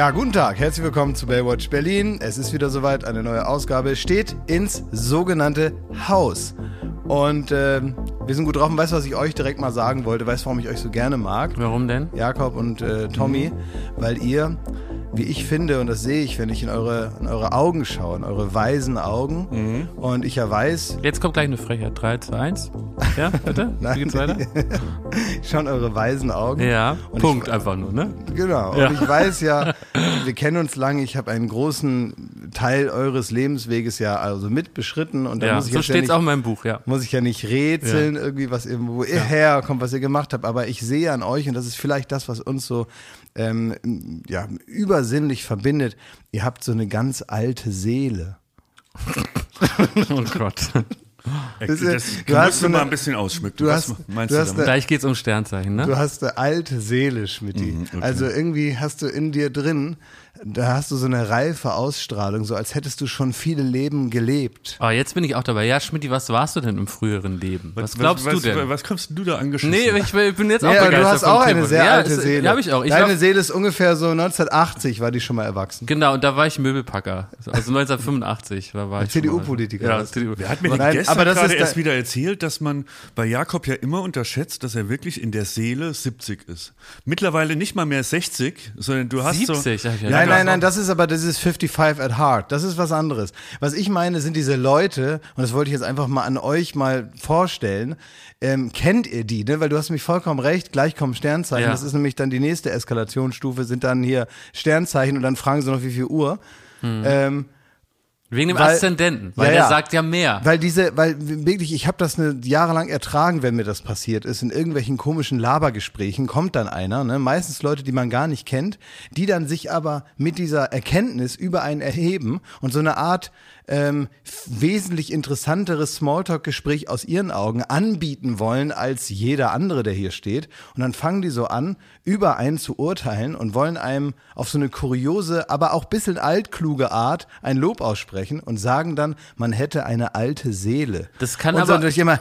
Ja, guten Tag, herzlich willkommen zu Baywatch Berlin. Es ist wieder soweit, eine neue Ausgabe steht ins sogenannte Haus. Und ähm, wir sind gut drauf und weißt was ich euch direkt mal sagen wollte? Weißt warum ich euch so gerne mag? Warum denn? Jakob und äh, Tommy, weil ihr, wie ich finde, und das sehe ich, wenn ich in eure, in eure Augen schaue, in eure weisen Augen, und ich ja weiß, Jetzt kommt gleich eine Frechheit. 3, 2, 1. Ja, bitte? Wie geht's weiter? ich schaue in eure weisen Augen. Ja, Und Punkt ich, einfach nur, ne? Genau. Ja. Und ich weiß ja, wir kennen uns lange. Ich habe einen großen Teil eures Lebensweges ja also mit beschritten. Und da Ja, muss ich so jetzt ja steht's nicht, auch in meinem Buch, ja. muss ich ja nicht rätseln, irgendwie, was ihr, wo ihr herkommt, was ihr gemacht habt. Aber ich sehe an euch, und das ist vielleicht das, was uns so ähm, ja, übersinnlich verbindet, ihr habt so eine ganz alte Seele. Oh Gott. Das Das, ist- du du hast du mal eine- ein bisschen ausschmücken. du Was hast- meinst du du, hast damit? Gleich geht's um Sternzeichen, ne? Du hast eine alte Seele, Schmidti. Also irgendwie hast du in dir drin, da hast du so eine reife Ausstrahlung, so als hättest du schon viele Leben gelebt. Oh, jetzt bin ich auch dabei. Ja, Schmidt, was warst du denn im früheren Leben? Was, glaubst was, du denn? Was kommst du da angeschissen? nee, ich, ich bin jetzt auch Ja, begeistert du hast auch eine Thema. sehr ja, alte ist- Seele. Ja, habe ich auch. Ich Deine glaub, Seele ist ungefähr so 1980 war die schon mal erwachsen. genau, und da war ich Möbelpacker. Also 1985 war, war ich schon mal- CDU-Politiker Ja, CDU. Wer hat mir nein, gestern aber das gerade ist erst da- wieder erzählt, dass man bei Jakob ja immer unterschätzt, dass er wirklich in der Seele 70 ist. Mittlerweile nicht mal mehr 60, sondern du hast 70, so... hab ich ja Nein, gedacht. nein, das ist aber das ist 55 at heart. Das ist was anderes. Was ich meine, sind diese Leute, und das wollte ich jetzt einfach mal an euch mal vorstellen. Ähm, kennt ihr die, ne? Weil du hast mich vollkommen recht, gleich kommen Sternzeichen. Ja. Das ist nämlich dann die nächste Eskalationsstufe, sind dann hier Sternzeichen und dann fragen sie noch, wie viel Uhr. Ähm, Wegen dem Weil- Aszendenten, weil Ja, der ja. sagt ja mehr. Weil diese, weil wirklich, ich habe das eine jahrelang ertragen, wenn mir das passiert ist. In irgendwelchen komischen Labergesprächen kommt dann einer, ne, meistens Leute, die man gar nicht kennt, die dann sich aber mit dieser Erkenntnis über einen erheben und so eine Art ähm, wesentlich interessanteres Smalltalk-Gespräch aus ihren Augen anbieten wollen als jeder andere, der hier steht. Und dann fangen die so an, über einen zu urteilen und wollen einem auf so eine kuriose, aber auch bisschen altkluge Art ein Lob aussprechen und sagen dann, man hätte eine alte Seele. Das kann und aber- Dann, immer,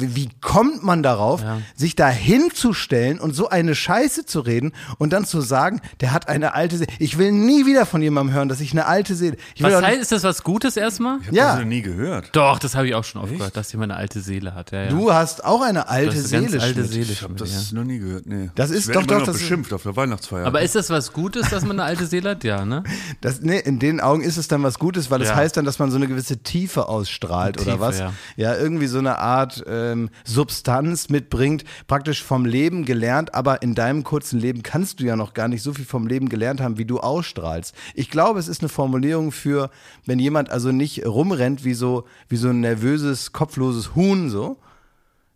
wie, wie kommt man darauf, sich da hinzustellen und so eine Scheiße zu reden und dann zu sagen, der hat eine alte Seele. Ich will nie wieder von jemandem hören, dass ich eine alte Seele. Ich will Was heißt, ist das was Gutes erstmal? Ich habe Ja. das noch nie gehört. Doch, das habe ich auch schon oft gehört, dass jemand eine alte Seele hat. Ja, ja. Du hast auch eine alte Du hast eine Seele. ganz alte Schmidt. Seele. Ich habe das ja. noch nie gehört, nee. Das ist doch- doch, noch das ist- beschimpft auf der Weihnachtsfeier. Aber ist das was Gutes, dass man eine alte Seele hat? Ja, ne? Das, nee, in den Augen ist es dann was Gutes, weil es Ja. heißt dann, dass man so eine gewisse Tiefe ausstrahlt Eine oder Tiefe, was. ja. Ja. irgendwie so eine Art ähm, Substanz mitbringt, praktisch vom Leben gelernt, aber in deinem kurzen Leben kannst du ja noch gar nicht so viel vom Leben gelernt haben, wie du ausstrahlst. Ich glaube, es ist eine Formulierung für, wenn jemand also nicht rumrennt wie so, wie so ein nervöses, kopfloses Huhn so.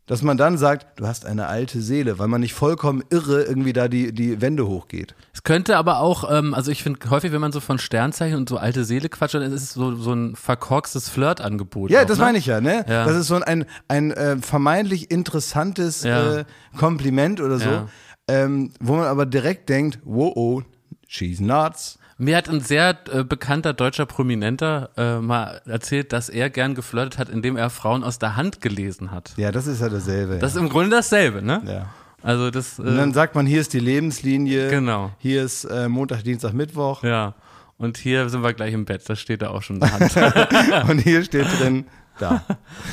Dass man dann sagt, du hast eine alte Seele, weil man nicht vollkommen irre irgendwie da die, die Wände hochgeht. Es könnte aber auch, ähm, also ich finde häufig, wenn man so von Sternzeichen und so alte Seele quatscht, dann ist es so, so ein verkorkstes Flirtangebot. Ja, auch, das ne? meine ich ja, ne? Ja. Das ist so ein, ein äh, vermeintlich interessantes Ja. äh, Kompliment oder so, Ja. ähm, wo man aber direkt denkt, wow, oh, she's nuts. Mir hat ein sehr äh, bekannter deutscher Prominenter äh, mal erzählt, dass er gern geflirtet hat, indem er Frauen aus der Hand gelesen hat. Ja, das ist ja dasselbe. Das ist im Grunde dasselbe, ne? ja. Also das, Und dann äh, sagt man, hier ist die Lebenslinie, Genau. hier ist äh, Montag, Dienstag, Mittwoch ja. Und hier sind wir gleich im Bett, das steht da auch schon in der Hand. und hier steht drin, da.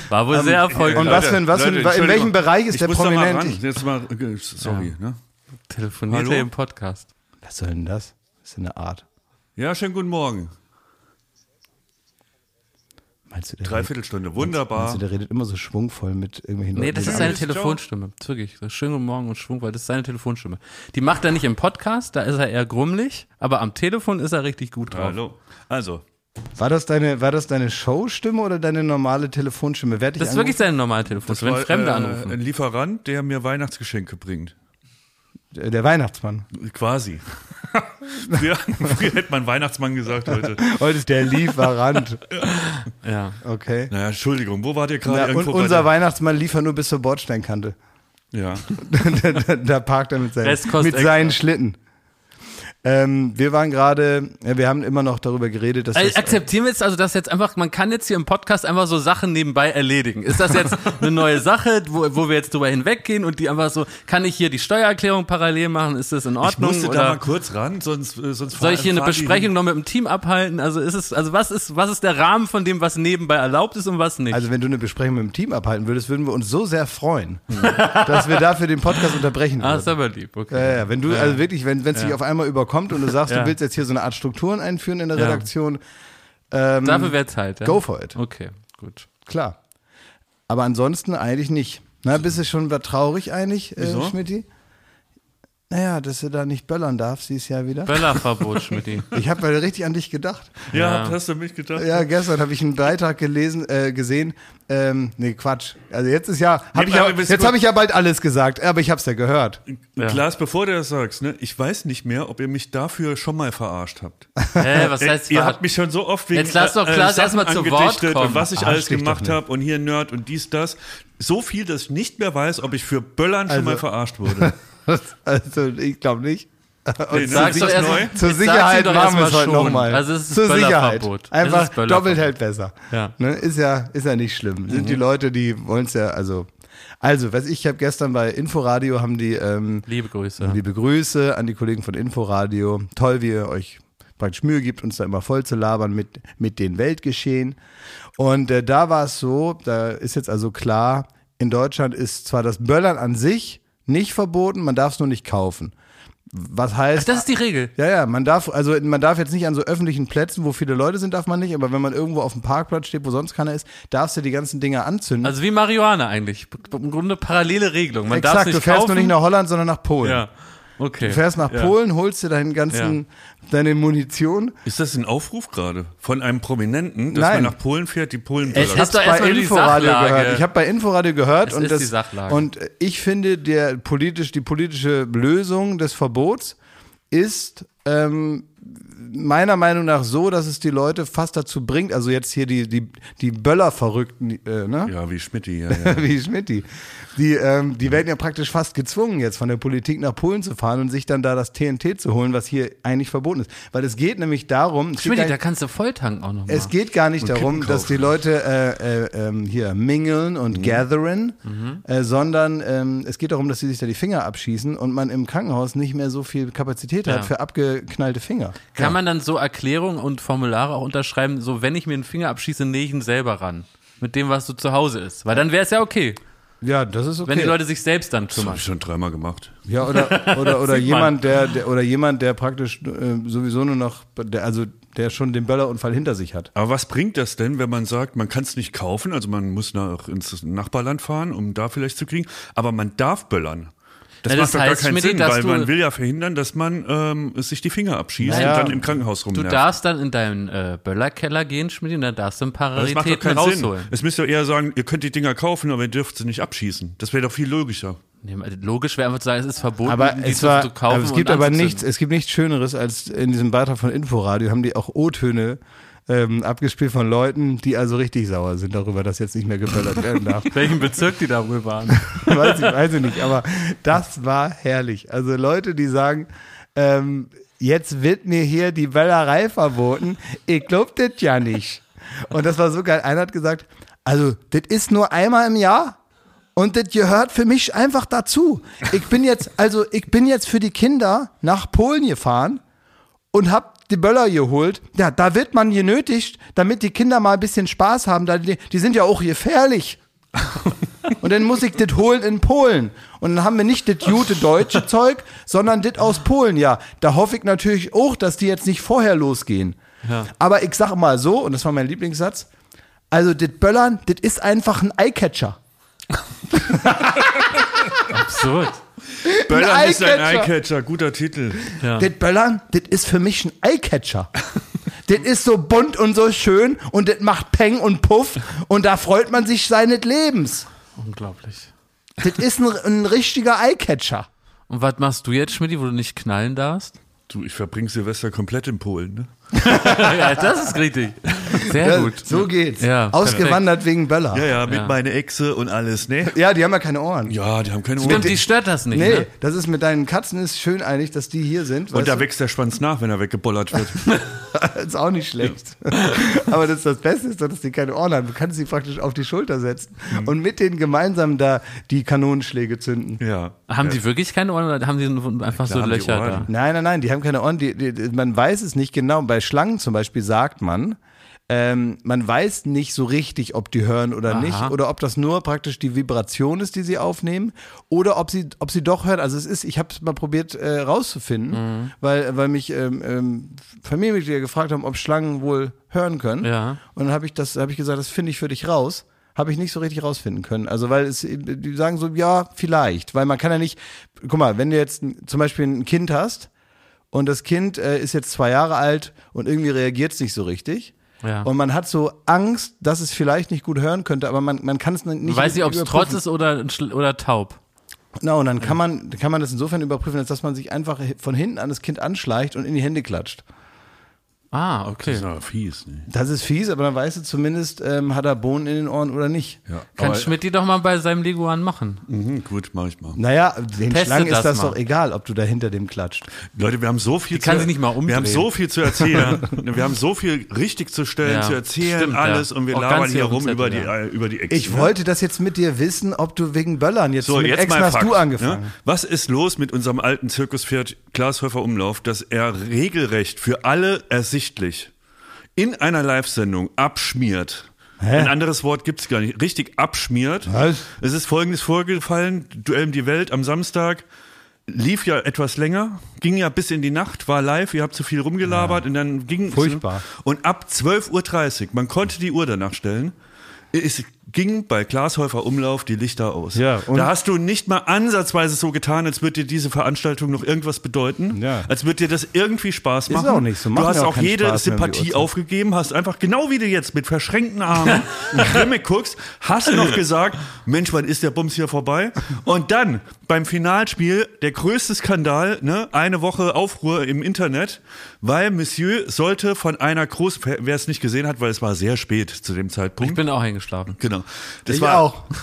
War wohl sehr erfolgreich. und was für ein- was für ein- in welchem Bereich ist ich der muss da mal prominent? ran. Jetzt mal, äh, sorry, ne? Telefoniert Hallo? er im Podcast. Was soll denn das? Das ist eine Art. Ja, schönen guten Morgen. Meinst du, der Dreiviertelstunde, redet, meinst wunderbar. du, der redet immer so schwungvoll mit irgendwelchen Nee, Leuten? das die ist sagen, seine Joe. Telefonstimme. Wirklich. Das ist Schönen guten Morgen und Schwung, weil das ist seine Telefonstimme. Die macht er nicht im Podcast, da ist er eher grummelig, aber am Telefon ist er richtig gut drauf. Hallo. Also, War das deine, war das deine Showstimme oder deine normale Telefonstimme? Wer hat dich Das ist wirklich angerufen? seine normale Telefonstimme, wenn war, Fremde äh, anrufen. ein Lieferant, der mir Weihnachtsgeschenke bringt. Der Weihnachtsmann. Quasi. früher, früher hätte man Weihnachtsmann gesagt heute. Heute ist der Lieferant. Ja. Okay. Naja, Entschuldigung, wo war der gerade? Na, und unser der- Weihnachtsmann liefert nur bis zur Bordsteinkante. Ja. da, da, da parkt er mit seinen, mit seinen Schlitten. Ähm, wir waren gerade, ja, wir haben immer noch darüber geredet, dass Also das, akzeptieren wir jetzt also, dass jetzt einfach, man kann jetzt hier im Podcast einfach so Sachen nebenbei erledigen. Ist das jetzt eine neue Sache, wo, wo wir jetzt drüber hinweggehen und die einfach so, kann ich hier die Steuererklärung parallel machen? Ist das in Ich Ordnung? musste oder da mal kurz ran, sonst, äh, sonst soll ich hier eine Besprechung noch mit dem Team abhalten? Also ist es, also was ist, was ist der Rahmen von dem, was nebenbei erlaubt ist und was nicht? also wenn du eine Besprechung mit dem Team abhalten würdest, würden wir uns so sehr freuen, dass wir dafür den Podcast unterbrechen ah, ist würden. aber lieb, okay. Ja, ja, wenn du, also wirklich, wenn es dich auf einmal überkommt und du sagst, Ja. du willst jetzt hier so eine Art Strukturen einführen in der Ja. Redaktion, ähm, Dafür wäre Zeit, ja? go for it. Okay, gut. Klar. Aber ansonsten eigentlich nicht. Na, bist du schon traurig eigentlich, äh, Wieso? Schmidti? Naja, dass du da nicht böllern darfst dieses Jahr wieder. Böllerverbot, Schmidti. Ich habe mal richtig an dich gedacht. Ja, Ja. hast du mich gedacht? Ja, gestern habe ich einen Beitrag gelesen, äh, gesehen. Ähm, nee, Quatsch. Also jetzt ist ja, hab Nee, ich ja jetzt habe ich ja bald alles gesagt, aber ich habe es ja gehört. Ja. Klaas, bevor du das sagst, ne, ich weiß nicht mehr, ob ihr mich dafür schon mal verarscht habt. Hä, was heißt, ihr habt mich schon so oft wegen Jetzt lass doch äh, äh, Klaas Sachen erstmal zu Wort angedichtet kommen. und was ich Arsch alles gemacht habe und hier Nerd und dies, das. So viel, dass ich nicht mehr weiß, ob ich für Böllern schon Also- mal verarscht wurde. Also ich glaube nicht. Nee, ne? Sag's doch erst neu? Zur Sicherheit machen wir es heute nochmal. Also es ist Zur Sicherheit. Einfach doppelt hält besser. Ja. Ne? Ist ja ist ja nicht schlimm. Sind die Leute, die wollen es ja, also also, was ich habe gestern bei Inforadio haben die ähm, Liebe Grüße. Liebe Grüße an die Kollegen von Inforadio. Toll, wie ihr euch praktisch Mühe gibt, uns da immer voll zu labern mit, mit den Weltgeschehen. Und äh, da war es so, da ist jetzt also klar, in Deutschland ist zwar das Böllern an sich nicht verboten, man darf es nur nicht kaufen. Was heißt, Das ist die Regel. ja, ja, man darf, also man darf jetzt nicht an so öffentlichen Plätzen, wo viele Leute sind, darf man nicht, aber wenn man irgendwo auf dem Parkplatz steht, wo sonst keiner ist, darfst du die ganzen Dinger anzünden. Also wie Marihuana eigentlich. Im Grunde parallele Regelung. Man darf Exakt, nicht du fährst kaufen. nur nicht nach Holland, sondern nach Polen. Ja. Okay. Du fährst nach ja. Polen, holst dir deinen ganzen, deine Munition. Ist das ein Aufruf gerade von einem Prominenten, dass Nein. man nach Polen fährt, die Polen ist doch bei Inforadio gehört. Ich habe bei Inforadio gehört Es und ist das die Sachlage. und ich finde der politisch die politische Lösung des Verbots ist ähm, meiner Meinung nach so, dass es die Leute fast dazu bringt, also jetzt hier die die die Böller-Verrückten, äh, ne? Ja, wie Schmidti, ja, ja. Wie Schmidti. Die, ähm, die werden ja praktisch fast gezwungen, jetzt von der Politik nach Polen zu fahren und sich dann da das TNT zu holen, was hier eigentlich verboten ist. Weil es geht nämlich darum, Schmidt, da kannst du volltanken auch noch mal. es geht gar nicht darum, dass die. Leute äh, äh, ähm, hier mingeln und gatheren, äh, sondern ähm, es geht darum, dass sie sich da die Finger abschießen und man im Krankenhaus nicht mehr so viel Kapazität Ja. hat für abgeknallte Finger. Kann man dann so Erklärungen und Formulare auch unterschreiben, so wenn ich mir einen Finger abschieße, nähe ich ihn selber ran. Mit dem, was so zu Hause ist. Weil dann wäre es ja okay, Ja, das ist okay. wenn die Leute sich selbst dann Das habe kümmern. ich schon dreimal gemacht. Ja, oder, oder, oder jemand, der, der, oder jemand, der praktisch äh, sowieso nur noch, der, also der schon den Böllerunfall hinter sich hat. Aber was bringt das denn, wenn man sagt, man kann es nicht kaufen, also man muss nach, ins Nachbarland fahren, um da vielleicht zu kriegen, aber man darf böllern? Das Na, das macht doch gar heißt, keinen Sinn, weil du- man will ja verhindern, dass man ähm, sich die Finger abschießt Naja. und dann im Krankenhaus Du rumnervt. darfst dann in deinen äh, Böllerkeller gehen, Schmidt, und dann darfst du ein paar Aber das macht doch Raritäten keinen Sinn. rausholen. Es müsste doch eher sagen, ihr könnt die Dinger kaufen, aber ihr dürft sie nicht abschießen. Das wäre doch viel logischer. Logisch wäre einfach zu sagen, es ist verboten, Aber die es, zu, war, zu kaufen aber es gibt und aber nichts, es gibt nichts Schöneres als in diesem Beitrag von Inforadio haben die auch O-Töne ähm, abgespielt von Leuten, die also richtig sauer sind darüber, dass jetzt nicht mehr geböllert werden darf. Welchen Bezirk die da wohl waren. weiß, ich, weiß ich nicht, aber das war herrlich. Also Leute, die sagen, ähm, jetzt wird mir hier die Böllerei verboten. Ich glaub das ja nicht. Und das war so geil. Einer hat gesagt, also das ist nur einmal im Jahr. Und das gehört für mich einfach dazu. Ich bin jetzt, also ich bin jetzt für die Kinder nach Polen gefahren und hab die Böller geholt. Ja, da wird man genötigt, damit die Kinder mal ein bisschen Spaß haben. Die, sind ja auch gefährlich. Und dann muss ich das holen in Polen. Und dann haben wir nicht das gute deutsche Zeug, sondern das aus Polen. Ja, da hoffe ich natürlich auch, dass die jetzt nicht vorher losgehen. Aber ich sag mal so, und das war mein Lieblingssatz, also das Böllern, das ist einfach ein Eyecatcher. Absurd. Böllern ist ein Eyecatcher. Eyecatcher, guter Titel. Ja. Das Böllern, das ist für mich ein Eyecatcher. das ist so bunt und so schön und das macht Peng und Puff und da freut man sich seines Lebens. Unglaublich. Das ist ein, ein richtiger Eyecatcher. Und was machst du jetzt, Schmidt, wo du nicht knallen darfst? Du, ich verbringe Silvester komplett in Polen, ne? ja, das ist richtig. Sehr Ja, gut. So geht's. Ja, Ausgewandert wegen Böller. Ja, ja, mit Ja. meine Echse und alles, ne? Ja, die haben ja keine Ohren. Ja, die haben keine Ohren. Stimmt, die stört das nicht. Nee, Ne? das ist mit deinen Katzen ist schön einig, dass die hier sind. Und da du? wächst der Schwanz nach, wenn er weggebollert wird. Ist auch nicht schlecht. Aber das, das Beste ist doch, dass die keine Ohren haben. Du kannst sie praktisch auf die Schulter setzen Mhm. und mit denen gemeinsam da die Kanonenschläge zünden. ja. Haben ja. die wirklich keine Ohren oder haben die einfach so Löcher da? Nein, nein, nein, die haben keine Ohren. Die, die, man weiß es nicht genau. Bei Schlangen zum Beispiel sagt man, ähm, man weiß nicht so richtig, ob die hören oder Aha. nicht, oder ob das nur praktisch die Vibration ist, die sie aufnehmen, oder ob sie, ob sie doch hören. Also es ist, ich habe es mal probiert äh, rauszufinden, Mhm. weil, weil mich ähm, ähm, Familienmitglieder gefragt haben, ob Schlangen wohl hören können. Ja. Und dann habe ich das, habe ich gesagt, das finde ich für dich raus. Habe ich nicht so richtig rausfinden können. Also weil es, die sagen so, ja, vielleicht, weil man kann ja nicht, guck mal, wenn du jetzt zum Beispiel ein Kind hast und das Kind äh, ist jetzt zwei Jahre alt und irgendwie reagiert es nicht so richtig. Ja. Und man hat so Angst, dass es vielleicht nicht gut hören könnte, aber man, man kann es nicht Weiß nicht, ob es trotz ist oder, oder taub. Na, und dann kann man, kann man das insofern überprüfen, als dass man sich einfach von hinten an das Kind anschleicht und in die Hände klatscht. Ah, okay. Das ist aber fies, ne? Das ist fies, aber dann weißt du zumindest, ähm, hat er Bohnen in den Ohren oder nicht. Ja. Kann aber, Schmidt die doch mal bei seinem Leguan machen. Mhm, gut, mach ich mal. Naja, den Teste Schlangen ist das das mal. doch egal, ob du da hinter dem klatscht. Leute, wir haben so viel Die kann zu, sie nicht mal Wir umdrehen. haben so viel zu erzählen. wir haben so viel richtig zu stellen, Ja, zu erzählen, stimmt, alles ja. und wir Auch labern hier rum über die, äh, über die Echsen. Ich ne? wollte das jetzt mit dir wissen, ob du wegen Böllern jetzt So, mit jetzt mal hast Fakt, du angefangen. Ne? Was ist los mit unserem alten Zirkuspferd Glashäufer Umlauf, dass er regelrecht für alle ersichtlich in einer Live-Sendung abschmiert? Hä? Ein anderes Wort gibt's gar nicht. Richtig abschmiert. Was? Es ist folgendes vorgefallen: Duell um die Welt am Samstag. Lief ja etwas länger, ging ja bis in die Nacht, war live, ihr habt zu viel rumgelabert und dann ging Furchtbar. Und ab 12.30 Uhr, man konnte die Uhr danach stellen, es ging bei Glashäufer Umlauf die Lichter aus. Ja, und? da hast du nicht mal ansatzweise so getan, als würde dir diese Veranstaltung noch irgendwas bedeuten. Ja. Als würde dir das irgendwie Spaß machen. auch nicht so. Machen Du hast auch auch jede Spaß Sympathie aufgegeben, hast einfach, genau wie du jetzt mit verschränkten Armen grimmig guckst, hast noch gesagt, Mensch, wann ist der Bums hier vorbei? Und dann beim Finalspiel der größte Skandal, ne? eine Woche Aufruhr im Internet, weil Monsieur sollte von einer Groß, wer es nicht gesehen hat, weil es war sehr spät zu dem Zeitpunkt. Ich bin auch eingeschlafen. Genau. Das ich war, auch.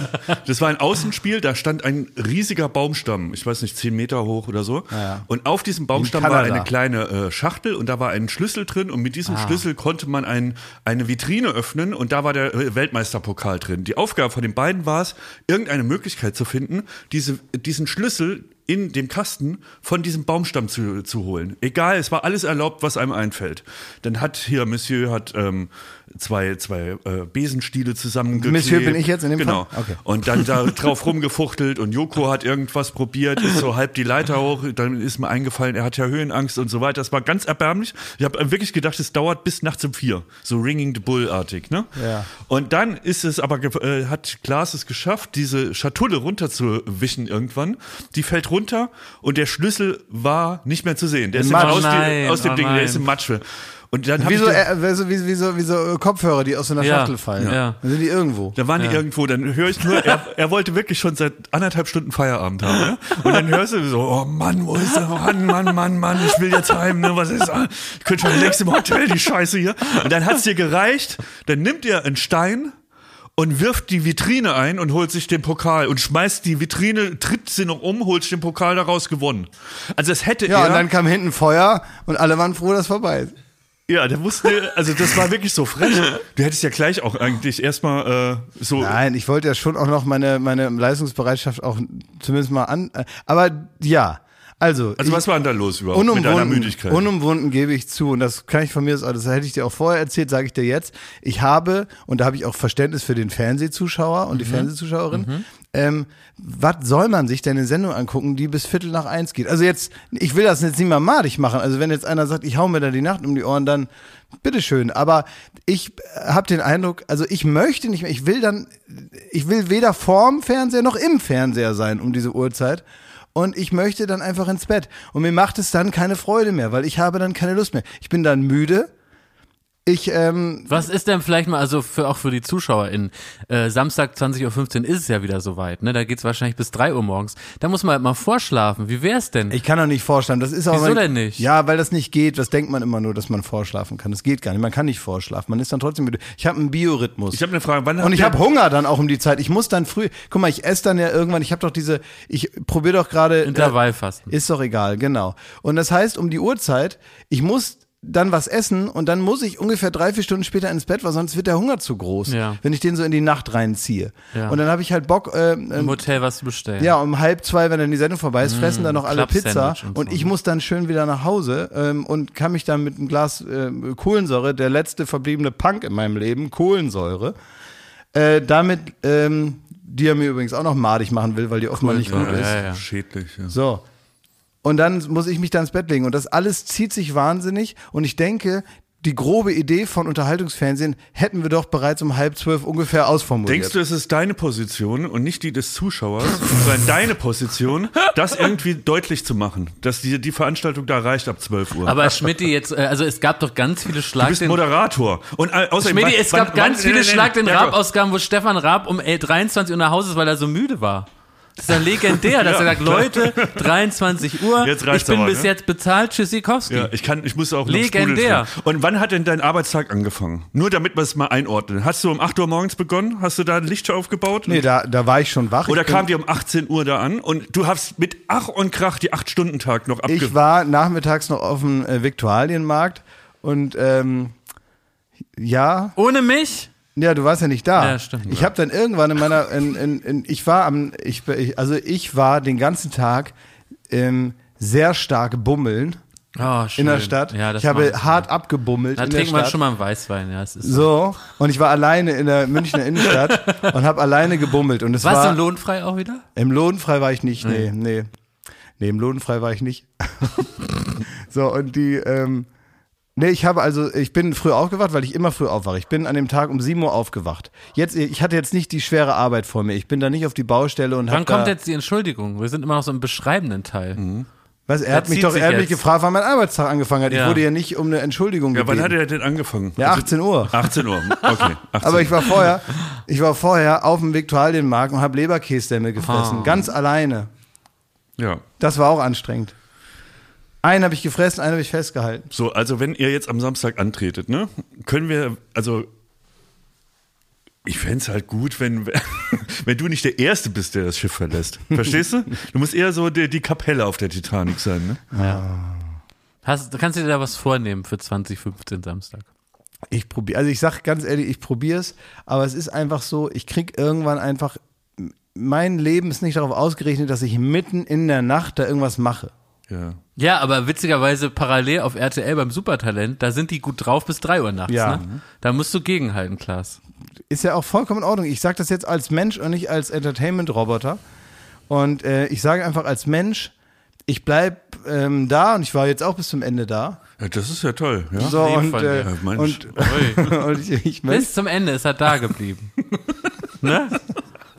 Das war ein Außenspiel, da stand ein riesiger Baumstamm, ich weiß nicht, zehn Meter hoch oder so. Ja. Und auf diesem Baumstamm war eine kleine äh, Schachtel und da war ein Schlüssel drin und mit diesem Schlüssel konnte man ein, eine Vitrine öffnen und da war der äh, Weltmeisterpokal drin. Die Aufgabe von den beiden war es, irgendeine Möglichkeit zu finden, diese, diesen Schlüssel in dem Kasten von diesem Baumstamm zu, zu holen. Egal, es war alles erlaubt, was einem einfällt. Dann hat hier Monsieur hat ähm, zwei, zwei äh, Besenstiele zusammengeklebt. Monsieur bin ich jetzt in dem genau. Fall? Okay. Und dann da drauf rumgefuchtelt und Joko hat irgendwas probiert, ist so halb die Leiter hoch, dann ist mir eingefallen, er hat ja Höhenangst und so weiter. Das war ganz erbärmlich. Ich habe wirklich gedacht, es dauert bis nachts um vier. So Ringing the Bull-artig, ne? Ja. Und dann ist es aber, äh, hat Klaas es geschafft, diese Schatulle runterzuwischen irgendwann. Die fällt runter und der Schlüssel war nicht mehr zu sehen. Der ist Matsch. immer aus, Nein, dem, aus dem oh Ding, der nein. ist im Matsche. Und dann hab Wie ich äh, so, wie, wie, so, wie so äh, Kopfhörer, die aus so einer Ja. Schachtel fallen. Ja. Dann sind die irgendwo. Da waren die irgendwo, dann höre ich nur, er, er wollte wirklich schon seit anderthalb Stunden Feierabend haben. Ne? Und dann hörst du so, oh Mann, wo ist er? Mann, Mann, Mann, Mann, ich will jetzt heim, ne? Was ist? Ich könnte schon längst im Hotel, die Scheiße hier. Und dann hat's dir gereicht, dann nimmt er einen Stein und wirft die Vitrine ein und holt sich den Pokal und schmeißt die Vitrine, tritt sie noch um, holt sich den Pokal daraus gewonnen. Also es hätte Ja, er. und dann kam hinten Feuer und alle waren froh, dass vorbei ist. Ja, der wusste, also das war wirklich so frech. Du hättest ja gleich auch eigentlich erstmal äh, so. Nein, ich wollte ja schon auch noch meine, meine Leistungsbereitschaft auch zumindest mal an. äh, Aber ja, also. Also was war denn da los überhaupt mit deiner Unumwunden, Müdigkeit? unumwunden gebe ich zu, und das kann ich von mir aus, das hätte ich dir auch vorher erzählt, sage ich dir jetzt. Ich habe, und da habe ich auch Verständnis für den Fernsehzuschauer und die Mhm. Ähm, was soll man sich denn eine Sendung angucken, die bis Viertel nach eins geht? Also jetzt, ich will das jetzt nicht mal madig machen. Also wenn jetzt einer sagt, ich hau mir da die Nacht um die Ohren, dann bitteschön. Aber ich habe den Eindruck, also ich möchte nicht mehr, ich will dann, ich will weder vorm Fernseher noch im Fernseher sein um diese Uhrzeit. Und ich möchte dann einfach ins Bett. Und mir macht es dann keine Freude mehr, weil ich habe dann keine Lust mehr. Ich bin dann müde. Ich, ähm, Was ist denn vielleicht mal, also für, auch für die ZuschauerInnen, äh, Samstag 20.15 Uhr ist es ja wieder soweit, ne? Da geht's wahrscheinlich bis 3 Uhr morgens. Da muss man halt mal vorschlafen. Wie wär's denn? ich kann doch nicht vorschlafen. Das ist auch Wieso mein- denn nicht? Ja, weil das nicht geht. Das denkt man immer nur, dass man vorschlafen kann. Das geht gar nicht. Man kann nicht vorschlafen. Man ist dann trotzdem müde. Ich habe einen Biorhythmus. Ich habe eine Frage, wann Und ich habe Hunger dann auch um die Zeit. Ich muss dann früh. Guck mal, ich esse dann ja irgendwann. Ich habe doch diese. Ich probiere doch gerade. Intervallfasten. Ist doch egal, genau. Und das heißt, um die Uhrzeit, ich muss dann was essen und dann muss ich ungefähr drei, vier Stunden später ins Bett, weil sonst wird der Hunger zu groß, Ja. wenn ich den so in die Nacht reinziehe. Ja. Und dann habe ich halt Bock, äh, Im ähm, Hotel was zu bestellen. ja, um halb zwei, wenn dann die Sendung vorbei ist, fressen dann noch alle Pizza und, und ich muss dann schön wieder nach Hause ähm, und kann mich dann mit einem Glas äh, Kohlensäure, der letzte verbliebene Punk in meinem Leben, Kohlensäure, äh, damit, ähm, die er mir übrigens auch noch madig machen will, weil die offenbar nicht gut Ja, ist. ja, ja. Schädlich, ja. So. Und dann muss ich mich da ins Bett legen. Und das alles zieht sich wahnsinnig. Und ich denke, die grobe Idee von Unterhaltungsfernsehen hätten wir doch bereits um halb zwölf ungefähr ausformuliert. Denkst du, es ist deine Position und nicht die des Zuschauers, sondern deine Position, das irgendwie deutlich zu machen, dass die, die Veranstaltung da reicht ab 12 Uhr? Aber Schmidti jetzt, äh, also es gab doch ganz viele du bist Schlag Moderator. Und äh, außerdem, Schmidti, wann- es gab wann- ganz wann- viele nee, nee, Schlag den nee, Raab-Ausgaben, wo Stefan Raab um äh, 23 Uhr nach Hause ist, weil er so müde war. Das ist ja legendär, dass Ja, er sagt, Leute, 23 Uhr, Jetzt ich bin aber, bis ne? jetzt bezahlt, Tschüssikowski. Ja, ich kann, ich muss auch noch Legendär. Und wann hat denn dein Arbeitstag angefangen? Nur damit wir es mal einordnen. Hast du um 8 Uhr morgens begonnen? Hast du da ein Licht aufgebaut? Nee, da, da war ich schon wach. Oder kam die um 18 Uhr da an und du hast mit Ach und Krach die 8-Stunden-Tag noch abge... Ich war nachmittags noch auf dem äh, Viktualienmarkt und ähm, ja, Ohne mich? Ja, du warst ja nicht da. Ja, stimmt. Ich habe dann irgendwann in meiner, in, in, in, ich war am, ich, also ich war den ganzen Tag ähm, sehr stark bummeln Oh, schön. in der Stadt. Ja, ich habe hart abgebummelt Da in der trinkt man schon mal einen Weißwein, ja. So und ich war alleine in der Münchner Innenstadt und habe alleine gebummelt und es Was, war im lohnfrei auch wieder? Im Lohnfrei war ich nicht, nee, nee. Nee, im Lohnfrei war ich nicht. so, und die, ähm, nee, ich habe also, ich bin früh aufgewacht, weil ich immer früh aufwache. Ich bin an dem Tag um 7 Uhr aufgewacht. Jetzt, ich hatte jetzt nicht die schwere Arbeit vor mir. Ich bin da nicht auf die Baustelle und Wann kommt da, jetzt die Entschuldigung? Wir sind immer noch so im beschreibenden Teil. was, er hat mich doch sich ehrlich jetzt. gefragt, wann mein Arbeitstag angefangen hat. Ich Ja. wurde ja nicht um eine Entschuldigung ja, wann gebeten. hat er denn angefangen? ja, 18 Uhr. 18 Uhr, okay. 18. Aber ich war vorher, ich war vorher auf dem Viktualienmarkt und habe Leberkäsdämme gefressen. Ah. Ganz alleine. ja. Das war auch anstrengend. Einen habe ich gefressen, einen habe ich festgehalten. So, also wenn ihr jetzt am Samstag antretet, ne, können wir, also ich fände es halt gut, wenn, wenn du nicht der Erste bist, der das Schiff verlässt. Verstehst du? Du musst eher so die, die Kapelle auf der Titanic sein, ne? Hast, kannst du dir da was vornehmen für 2015 Samstag? Ich probiere, also ich sag ganz ehrlich, ich probiere es, aber es ist einfach so, ich krieg irgendwann einfach, mein Leben ist nicht darauf ausgerichtet, dass ich mitten in der Nacht da irgendwas mache. Ja. Ja, aber witzigerweise parallel auf RTL beim Supertalent, da sind die gut drauf bis 3 Uhr nachts. Ja. Ne? Da musst du gegenhalten, Klaas. Ist ja auch vollkommen in Ordnung. Ich sage das jetzt als Mensch und nicht als Entertainment-Roboter. Und äh, ich sage einfach als Mensch, ich bleib ähm, da und ich war jetzt auch bis zum Ende da. ja, das ist ja toll, ja. So und, äh. Ja, und, und ich, ich mein, Bis zum Ende ist er da geblieben. ne?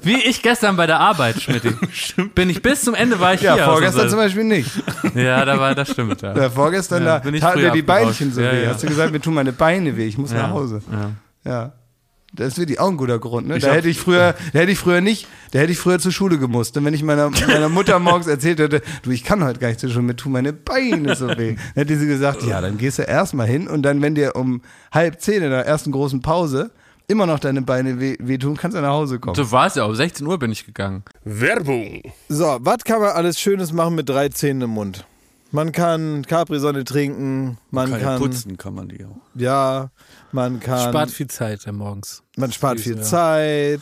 Wie ich gestern bei der Arbeit, Schmidt. Bin ich bis zum Ende war ich ja, hier. vorgestern aus zum Beispiel nicht. Ja, da war, das stimmt, ja. Ja, vorgestern, Ja, da bin ich taten früher mir die. Beinchen so Ja, weh. ja. Hast du gesagt, mir tun meine Beine weh, ich muss Ja, nach Hause. Ja. Ja. Das ist wirklich auch ein guter Grund, ne? Ich Da hätte ich früher, da hätte ich früher nicht, da hätte ich früher zur Schule gemusst. Und wenn ich meiner, meiner Mutter morgens erzählt hätte, du, ich kann heute gar nicht zur Schule, mir tun meine Beine so weh, dann hätte sie gesagt, ja, dann gehst du erstmal hin und dann, wenn dir um halb zehn in der ersten großen Pause immer noch deine Beine weh, wehtun, kannst du nach Hause kommen. So war es ja, um 16 Uhr bin ich gegangen. Werbung. So, was kann man alles Schönes machen mit drei Zähnen im Mund? Man kann Capri-Sonne trinken, man Kann ja kann, putzen kann man die auch. ja, man kann, Spart viel Zeit ja, morgens. man spart viel ja. Zeit.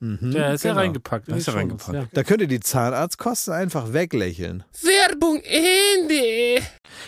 Ja, ist ja genau. reingepackt. in Da ist die er Shownotes, reingepackt. Da könnt ihr die Zahnarztkosten einfach weglächeln. Werbung Ende.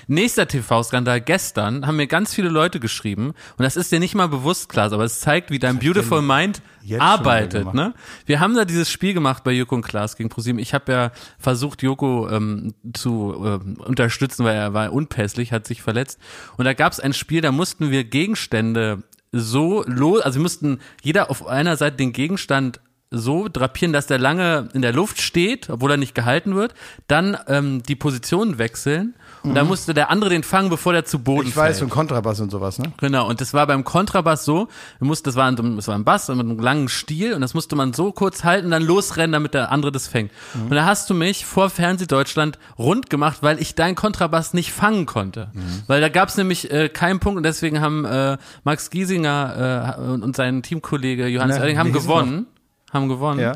Nächster TV-Skandal gestern haben mir ganz viele Leute geschrieben und das ist dir nicht mal bewusst klar, aber es zeigt, wie dein Beautiful Mind arbeitet. Ne? Wir haben da dieses Spiel gemacht bei Joko und Klaas gegen ProSieben. Ich habe ja versucht, Joko ähm, zu ähm, unterstützen, weil er war unpässlich, hat sich verletzt. Und da gab es ein Spiel, da mussten wir Gegenstände so los, also wir mussten jeder auf einer Seite den Gegenstand so drapieren, dass der lange in der Luft steht, obwohl er nicht gehalten wird, dann ähm, die Position wechseln und dann musste der andere den fangen, bevor der zu Boden Ich weiß, fällt. und Kontrabass und sowas, ne? Genau, und das war beim Kontrabass so, du musst, das war ein, das war ein Bass mit einem langen Stiel und das musste man so kurz halten und dann losrennen, damit der andere das fängt. Und da hast du mich vor Fernsehdeutschland rund gemacht, weil ich deinen Kontrabass nicht fangen konnte. Weil da gab es nämlich äh, keinen Punkt und deswegen haben äh, Max Giesinger äh, und und sein Teamkollege Johannes Oerding haben gewonnen. Haben gewonnen. Ja.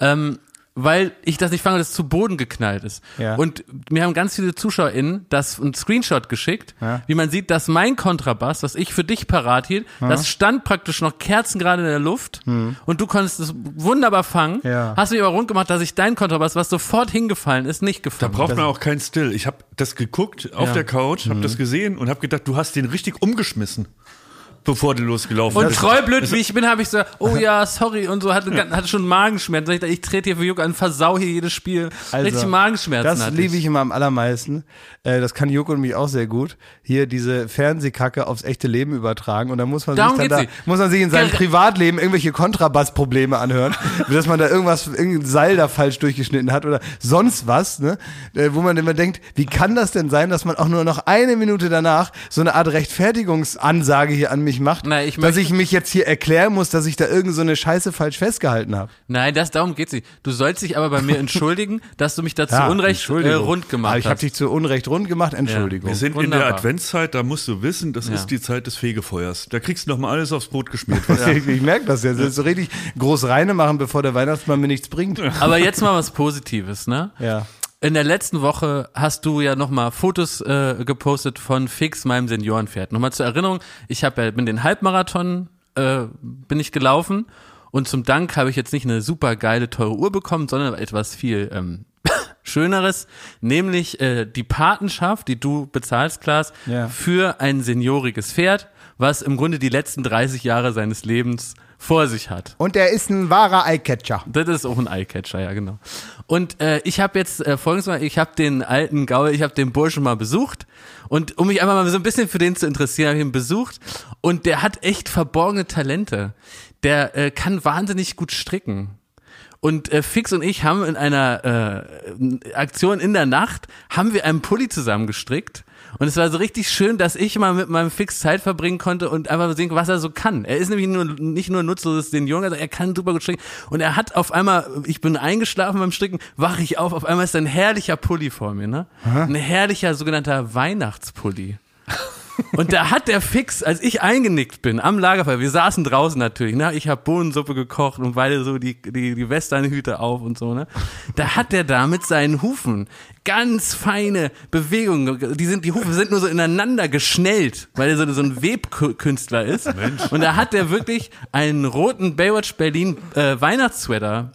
Ähm, weil ich das nicht fange, das zu Boden geknallt ist. Ja. Und mir haben ganz viele ZuschauerInnen das einen Screenshot geschickt, Ja. wie man sieht, dass mein Kontrabass, was ich für dich parat hielt, das stand praktisch noch kerzengerade in der Luft und du konntest es wunderbar fangen. Ja. Hast mich aber rund gemacht, dass ich dein Kontrabass, was sofort hingefallen ist, nicht Da gefangen braucht man auch keinen Still. Ich habe das geguckt auf Ja. der Couch, habe das gesehen und habe gedacht, du hast den richtig umgeschmissen, bevor du losgelaufen Und bist. treublöd wie ich bin, habe ich so, oh ja, sorry und so, hatte, hatte schon Magenschmerzen. Ich, dachte, ich trete hier für Joko an, versau hier jedes Spiel. Richtig Magenschmerzen Also, Das hatte liebe ich immer am allermeisten. Äh, das kann Joko und mich auch sehr gut. Hier diese Fernsehkacke aufs echte Leben übertragen und dann muss man Darum sich dann da, muss man sich in seinem Privatleben irgendwelche Kontrabassprobleme anhören, dass man da irgendwas, irgendein Seil da falsch durchgeschnitten hat oder sonst was, ne? Äh, wo man immer denkt, wie kann das denn sein, dass man auch nur noch eine Minute danach so eine Art Rechtfertigungsansage hier an mich macht, Na, ich dass ich mich jetzt hier erklären muss, dass ich da irgend so eine Scheiße falsch festgehalten habe. Nein, das darum geht's nicht. Du sollst dich aber bei mir entschuldigen, dass du mich dazu Ja, Unrecht äh, rund gemacht Aber ich habe hast. dich zu Unrecht rund gemacht, Entschuldigung. Wir sind in Wunderbar. der Adventszeit, da musst du wissen, das Ja. ist die Zeit des Fegefeuers. Da kriegst du noch mal alles aufs Brot geschmiert. Was Ich, ich merke das ja. Das ist so richtig groß reine machen, bevor der Weihnachtsmann mir nichts bringt. aber jetzt mal was Positives, ne? Ja. In der letzten Woche hast du ja nochmal Fotos äh, gepostet von Fix, meinem Seniorenpferd. Nochmal zur Erinnerung, ich hab ja, bin den Halbmarathon äh, bin ich gelaufen und zum Dank habe ich jetzt nicht eine super geile, teure Uhr bekommen, sondern etwas viel ähm, Schöneres, nämlich äh, die Patenschaft, die du bezahlst, Klaas, Ja. für ein senioriges Pferd, was im Grunde die letzten 30 Jahre seines Lebens vor sich hat. Und er ist ein wahrer Eyecatcher. Das ist auch ein Eyecatcher, ja genau. Und äh, ich habe jetzt äh, folgendes mal, ich habe den alten Gaul, ich habe den Burschen mal besucht und um mich einfach mal so ein bisschen für den zu interessieren, habe ich ihn besucht und der hat echt verborgene Talente. Der äh, kann wahnsinnig gut stricken. Und äh, Fix und ich haben in einer äh, Aktion in der Nacht haben wir einen Pulli zusammengestrickt Und es war so richtig schön, dass ich mal mit meinem Fix Zeit verbringen konnte und einfach sehen, was er so kann. Er ist nämlich nur, nicht nur nutzloses den Jungen, also er kann super gut stricken. Und er hat auf einmal, ich bin eingeschlafen beim Stricken, wache ich auf, auf einmal ist ein herrlicher Pulli vor mir, ne? Ein herrlicher sogenannter Weihnachtspulli. Und da hat der Fix, als ich eingenickt bin am Lagerfeuer, wir saßen draußen natürlich, ne? Ich habe Bohnensuppe gekocht und beide so die, die, die Westernhüte auf und so, ne? Da hat der da mit seinen Hufen ganz feine Bewegungen, die sind, die Hufe sind nur so ineinander geschnellt, weil er so, so ein Webkünstler ist. Und da hat der wirklich einen roten Baywatch Berlin äh, Weihnachtssweater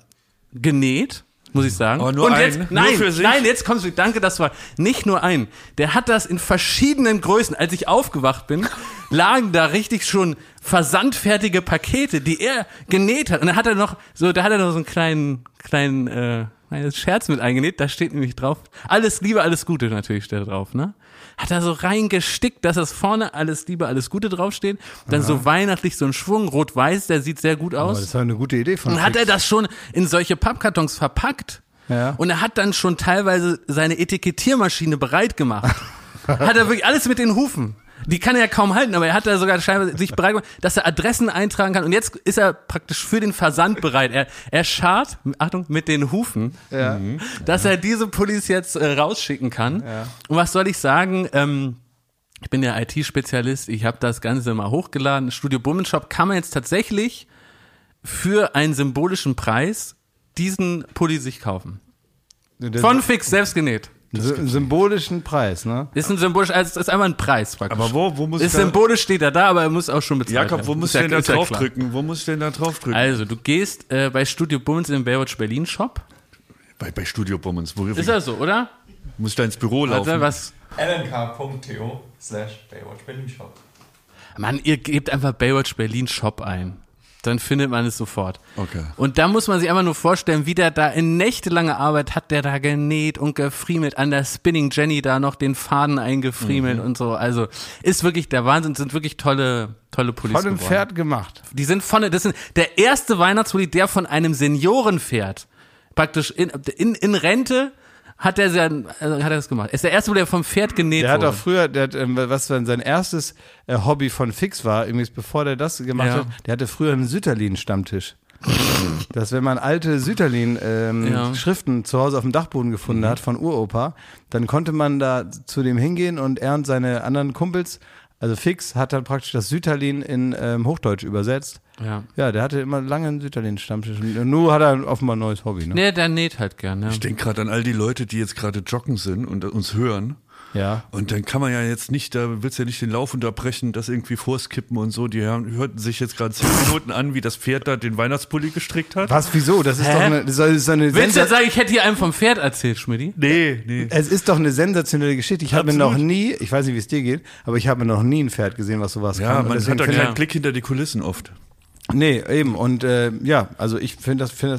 genäht muss ich sagen. Aber nur und einen? jetzt, Nur nein, für sich? nein, jetzt kommst du, danke, das war nicht nur ein. Der hat das in verschiedenen Größen. Als ich aufgewacht bin, lagen da richtig schon versandfertige Pakete, die er genäht hat. Und da hat er noch, so, da hat er noch so einen kleinen, kleinen, äh, Scherz mit eingenäht. Da steht nämlich drauf, alles Liebe, alles Gute natürlich steht da drauf, ne? Hat er so reingestickt, dass das vorne alles Liebe, alles Gute draufsteht. Dann so weihnachtlich so ein Schwung, rot-weiß, der sieht sehr gut Aber aus. das ist eine gute Idee von Und hat er das schon in solche Pappkartons verpackt. Ja. Und er hat dann schon teilweise seine Etikettiermaschine bereit gemacht. hat er wirklich alles mit den Hufen. Die kann er ja kaum halten, aber er hat da sogar scheinbar sich bereit gemacht, dass er Adressen eintragen kann. Und jetzt ist er praktisch für den Versand bereit. Er, er schart, Achtung, mit den Hufen, Ja. dass er diese Pullis jetzt äh, rausschicken kann. Und was soll ich sagen? Ähm, ich bin ja IT-Spezialist, ich habe das Ganze mal hochgeladen. Studio Bummenshop kann man jetzt tatsächlich für einen symbolischen Preis diesen Pulli sich kaufen. Von Fix, selbst genäht. Sy- symbolischen Preis, ne? Ist ein symbolisch, also es ist einfach ein Preis praktisch. Aber wo, wo muss ich ist da, symbolisch steht er da, aber er muss auch schon bezahlt Jakob, wo werden. muss Ist ich ja- denn da ist ja draufdrücken? Wo muss ich denn da draufdrücken? Also, du gehst äh, bei Studio Bummens in den Baywatch Berlin Shop. bei, bei Studio Bummens. Wo Ist das so, oder? muss ich da ins Büro laufen? Also, was? lnk.to slash Baywatch Berlin Shop. Mann, ihr gebt einfach Baywatch Berlin Shop ein. Dann findet man es sofort. Okay. Und da muss man sich einfach nur vorstellen, wie der da in nächtelanger Arbeit hat der da genäht und gefriemelt, an der Spinning Jenny da noch den Faden Mhm. eingefriemelt und so. Also ist wirklich der Wahnsinn, sind wirklich tolle, tolle Pullis Von geworden. Pferd gemacht. Die sind von, das sind der erste Weihnachtspulli, der von einem Seniorenpferd praktisch in, in, in Rente hat er, sein, äh, hat er das gemacht. Ist der erste, Pulli, der vom Pferd genäht Der hat wurde. auch früher, der hat, ähm, was sein erstes äh, Hobby von Fix war, übrigens bevor der das gemacht Ja. hat, der hatte früher einen Sütterlin-Stammtisch. Dass wenn man alte Sütterlin-Schriften Ja. Schriften zu Hause auf dem Dachboden gefunden hat von Uropa, dann konnte man da zu dem hingehen und er und seine anderen Kumpels, also Fix, hat dann praktisch das Sütterlin in ähm, Hochdeutsch übersetzt. ja. Ja, der hatte immer lange einen Sütterlin-Stammtisch. Nur hat er offenbar ein neues Hobby. Ne? Nee, der näht halt gern, ja. Ich denke gerade an all die Leute, die jetzt gerade joggen sind und uns hören. Ja. Und dann kann man ja jetzt nicht, da willst du ja nicht den Lauf unterbrechen, das irgendwie vorskippen und so. Die haben, hörten sich jetzt gerade zehn Minuten an, wie das Pferd da den Weihnachtspulli gestrickt hat. Was, wieso? Das ist Hä? doch eine, das ist eine Willst du jetzt sagen, ich hätte hier einem vom Pferd erzählt, Schmidti? Nee, nee. Es ist doch eine sensationelle Geschichte. Ich habe mir noch nie, ich weiß nicht, wie es dir geht, aber ich habe mir noch nie ein Pferd gesehen, was sowas Ja, kann. Und man hat da keinen ja. Blick hinter die Kulissen oft. Nee, eben. Und äh, ja, also ich finde das, finde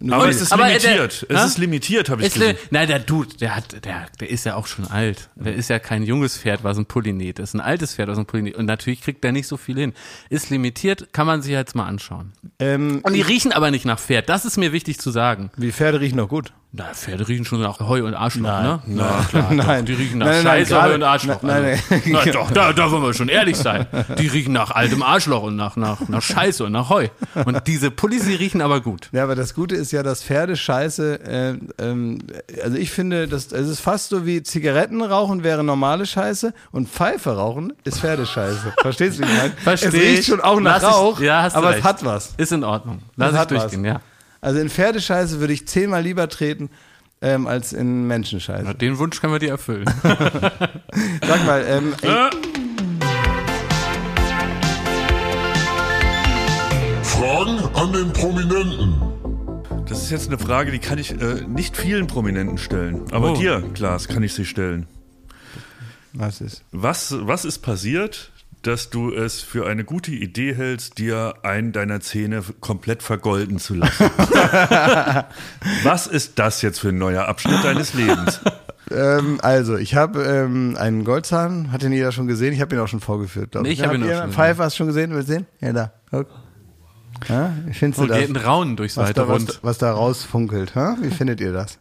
das Aber es ist Aber, äh, limitiert. der- es Hä? ist limitiert, habe ich Ist, gesehen. nein, der Dude, der hat, der, der ist ja auch schon alt. Der ist ja kein junges Pferd, was ein. Das ist ein altes Pferd, was ein Pulli näht. Und natürlich kriegt der nicht so viel hin. Ist limitiert, kann man sich jetzt mal anschauen. ähm, Und die riechen aber nicht nach Pferd. Das ist mir wichtig zu sagen. die Pferde riechen doch gut. Na, Pferde riechen schon nach Heu und Arschloch, ne? Na, klar. nein, Die riechen nach Nein, nein, nein, Scheiße, gerade- Heu und Arschloch. Nein, also. nein, Na, doch, da, da wollen wir schon ehrlich sein. Die riechen nach altem Arschloch und nach, nach, nach Scheiße und nach Heu. Und diese Pullis, die riechen aber gut. Ja, aber das Gute ist ja, dass Pferdescheiße, äh, ähm, also ich finde, das, es ist fast so wie Zigaretten rauchen wäre normale Scheiße und Pfeife rauchen ist Pferdescheiße. Verstehst du, wie ich meine? Versteh Es riecht schon auch nach Lass ich- Rauch, ja, hast du aber recht. es hat was. Ist in Ordnung. Lass Das ich hat was. durchgehen, ja. Also in Pferdescheiße würde ich zehnmal lieber treten ähm, als in Menschenscheiße. Den Wunsch können wir dir erfüllen. Sag mal, ähm, Fragen an den Prominenten. Das ist jetzt eine Frage, die kann ich äh, nicht vielen Prominenten stellen. Aber Oh. dir, Klaas, kann ich sie stellen. was ist? Was, was ist passiert, dass du es für eine gute Idee hältst, dir einen deiner Zähne komplett vergolden zu lassen? was ist das jetzt für ein neuer Abschnitt deines Lebens? Ähm, also, ich habe ähm, einen Goldzahn, hat den jeder schon gesehen? Ich habe ihn auch schon vorgeführt. Nee, ich hab ihn auch schon Pfeiffer hast du schon gesehen? Willst du sehen? Ja, da. Guck. Ja, wie findest du Und das? geht ein Raunen durchs was da, was, was da rausfunkelt. Hä? Wie findet ihr das?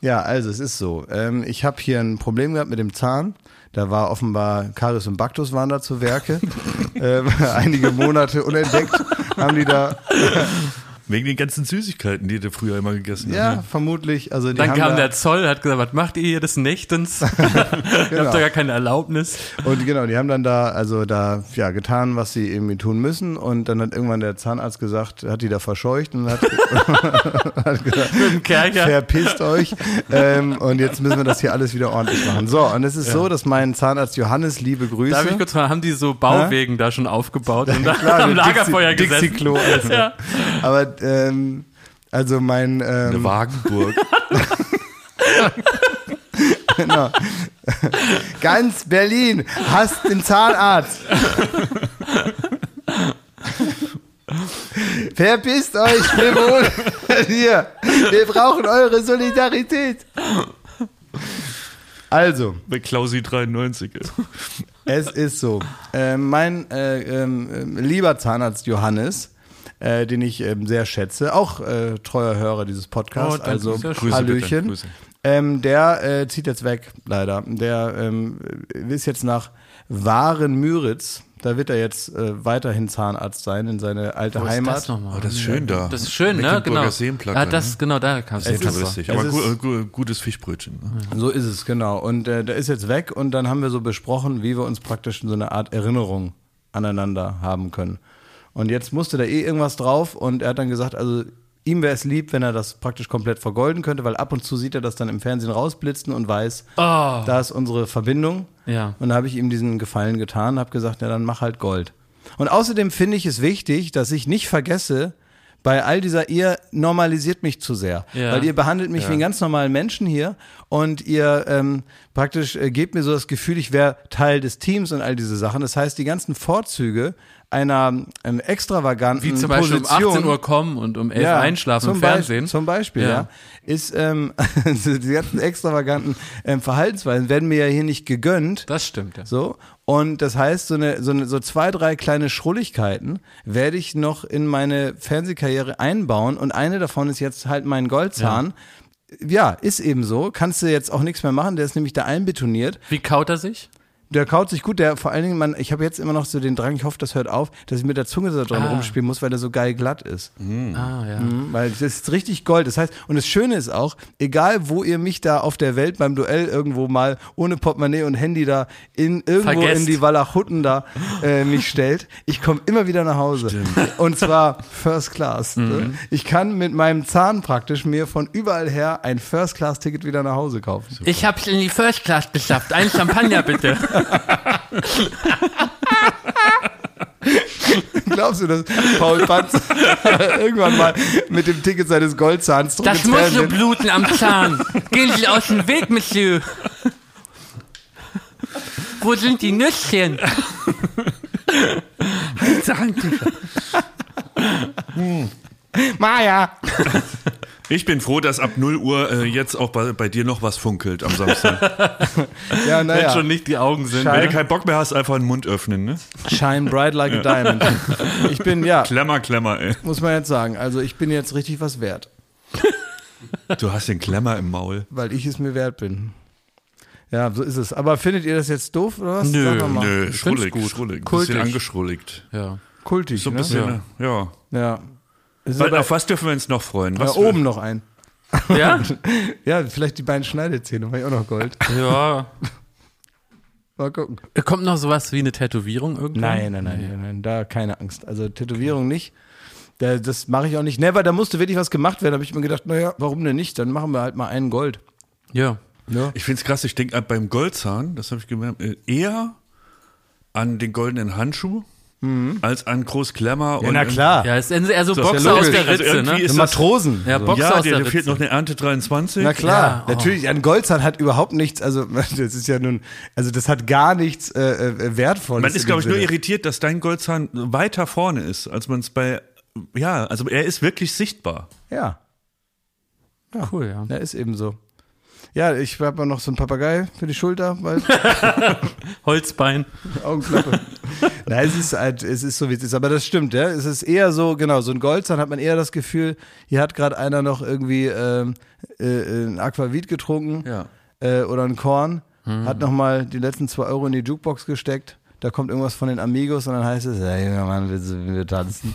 Ja, also es ist so. Ähm, ich habe hier ein Problem gehabt mit dem Zahn. Da war offenbar Karies und Baktus waren da zu Werke. ähm, einige Monate unentdeckt haben die da. Wegen den ganzen Süßigkeiten, die du früher immer gegessen Ja, hast. vermutlich. Also die Dann haben kam da, der Zoll, hat gesagt, was macht ihr hier des Nächtens? Ihr habt doch gar keine Erlaubnis. Und genau, die haben dann da, also da, ja, getan, was sie irgendwie tun müssen. Und dann hat irgendwann der Zahnarzt gesagt, hat die da verscheucht und hat, hat gesagt, Mit dem Kercher. verpisst euch. Ähm, und jetzt müssen wir das hier alles wieder ordentlich machen. So, und es ist so, dass mein Zahnarzt Johannes, liebe Grüße. Darf ich kurz fragen, haben die so Bauwegen da schon aufgebaut und da am Lagerfeuer Dixie- gesessen? Dixie-Klo, also. Ja. Aber, ähm, also mein, Eine ähm, Wagenburg. genau. ganz Berlin hasst den Zahnarzt. Verpisst euch, wir wohnen hier. Wir brauchen eure Solidarität. Also, Bei Klausi 93. ey. es ist so. Äh, mein äh, ähm, äh, lieber Zahnarzt Johannes, äh, den ich ähm, sehr schätze, auch äh, treuer Hörer dieses Podcasts, Oh, danke, also. Grüße Hallöchen. Grüße. Ähm, der äh, zieht jetzt weg, leider. Der ähm, ist jetzt nach Waren-Müritz. Da wird er jetzt äh, weiterhin Zahnarzt sein in seine alte Wo ist Heimat. das nochmal? Oh, das ist schön da. Das ist schön, ne? Genau. Seenplatte, Ja, das, ne? genau, da kam es. Aber ist- gu gu gutes Fischbrötchen. Ne? So ist es, genau. Und äh, der ist jetzt weg und dann haben wir so besprochen, wie wir uns praktisch so eine Art Erinnerung aneinander haben können. Und jetzt musste da eh irgendwas drauf und er hat dann gesagt, also ihm wäre es lieb, wenn er das praktisch komplett vergolden könnte, weil ab und zu sieht er das dann im Fernsehen rausblitzen und weiß, Oh. da ist unsere Verbindung. Ja. Und da habe ich ihm diesen Gefallen getan, habe gesagt, ja, dann mach halt Gold. Und außerdem finde ich es wichtig, dass ich nicht vergesse, bei all dieser, ihr normalisiert mich zu sehr. Ja. Weil ihr behandelt mich wie einen ganz normalen Menschen hier und ihr ähm, praktisch äh, gebt mir so das Gefühl, ich wäre Teil des Teams und all diese Sachen. Das heißt, die ganzen Vorzüge einer ähm, extravaganten Wie zum Beispiel Position, um 18 Uhr kommen und um 11 einschlafen zum im Fernsehen. Beispiel, zum Beispiel, Ja. ja, ist ähm, die ganzen extravaganten ähm, Verhaltensweisen werden mir ja hier nicht gegönnt. Das stimmt, ja. So. Und das heißt, so, eine, so, eine, so zwei, drei kleine Schrulligkeiten werde ich noch in meine Fernsehkarriere einbauen. Und eine davon ist jetzt halt mein Goldzahn. Ja. ist eben so. Kannst du jetzt auch nichts mehr machen. Der ist nämlich da einbetoniert. Wie kaut er sich? Der kaut sich gut. Der vor allen Dingen, man, ich habe jetzt immer noch so den Drang, ich hoffe, das hört auf, dass ich mit der Zunge so dran Ah. rumspielen muss, weil der so geil glatt ist. Ah, ja. Mhm, Weil das ist richtig Gold. Das heißt, und das Schöne ist auch, egal wo ihr mich da auf der Welt beim Duell irgendwo mal ohne Portemonnaie und Handy da in irgendwo Vergesst. in die Walachutten da äh, mich stellt, ich komme immer wieder nach Hause. Und zwar First Class. Ne? Ich kann mit meinem Zahn praktisch mir von überall her ein First Class Ticket wieder nach Hause kaufen. Ich hab's in die First Class geschafft. Ein Champagner bitte. Glaubst du, dass Paul Panz irgendwann mal mit dem Ticket seines Goldzahns zurück Das muss so bluten am Zahn. Gehen Sie aus dem Weg, Monsieur. Wo sind die Nüsschen? Maja! Ich bin froh, dass ab 0 Uhr äh, jetzt auch bei, bei dir noch was funkelt am Samstag. Ja, Wenn naja. schon nicht die Augen sind. Scheiße. Wenn du keinen Bock mehr hast, einfach den Mund öffnen. Ne? Shine bright like a diamond. Ich bin, ja, Klemmer, Klemmer, ey. muss man jetzt sagen, also ich bin jetzt richtig was wert, Du hast den Klemmer im Maul. weil ich es mir wert bin. Ja, so ist es. Aber findet ihr das jetzt doof oder was? Nö. Nö, schrullig, gut. schrullig. Ein Kultig. bisschen angeschrulligt. Ja. Kultig, So ein ne? bisschen, ja. ja. Ja. Es aber, auf was dürfen wir uns noch freuen? ja, Was oben noch ein. Ja? Ja, vielleicht die beiden Schneidezähne, war ich auch noch Gold. Ja. Mal gucken. Kommt noch sowas wie eine Tätowierung irgendwann? Nein, nein, nein, nein, nein, da keine Angst. Also Tätowierung nicht. Da, das mache ich auch nicht. Never, da musste wirklich was gemacht werden. Da habe ich mir gedacht, naja, warum denn nicht? Dann machen wir halt mal einen Gold. Ja. Ja. Ich find's krass, ich denke beim Goldzahn, das habe ich gemerkt, äh, eher an den goldenen Handschuh als an Groß Klemmer. Ja, und na klar. Ja, es sind eher so Das ist Boxer ja aus der Also Ritze, irgendwie ne? ist Matrosen. Ja. Boxer Ja, aus der, der der fehlt Ritze. noch eine Ernte 23. Na klar, Ja, oh. natürlich. Ein Goldzahn hat überhaupt nichts, also das ist ja nun, also das hat gar nichts äh, äh, Wertvolles. Man ist, glaube ich, nur irritiert, dass dein Goldzahn weiter vorne ist, als man es bei. Ja, also er ist wirklich sichtbar. Ja, Cool, ja. ja, ist eben so. Ja, ich habe noch so einen Papagei für die Schulter, weil Holzbein. Augenklappe. Nein, es ist halt, es ist so wie es ist, aber das stimmt, ja. Es ist eher so, genau, so ein Goldzahn hat man eher das Gefühl, hier hat gerade einer noch irgendwie ähm, äh, ein Aquavit getrunken Ja. äh, oder ein Korn, hat nochmal die letzten zwei Euro in die Jukebox gesteckt. Da kommt irgendwas von den Amigos und dann heißt es, ja, junger Mann, willst du mit mir tanzen?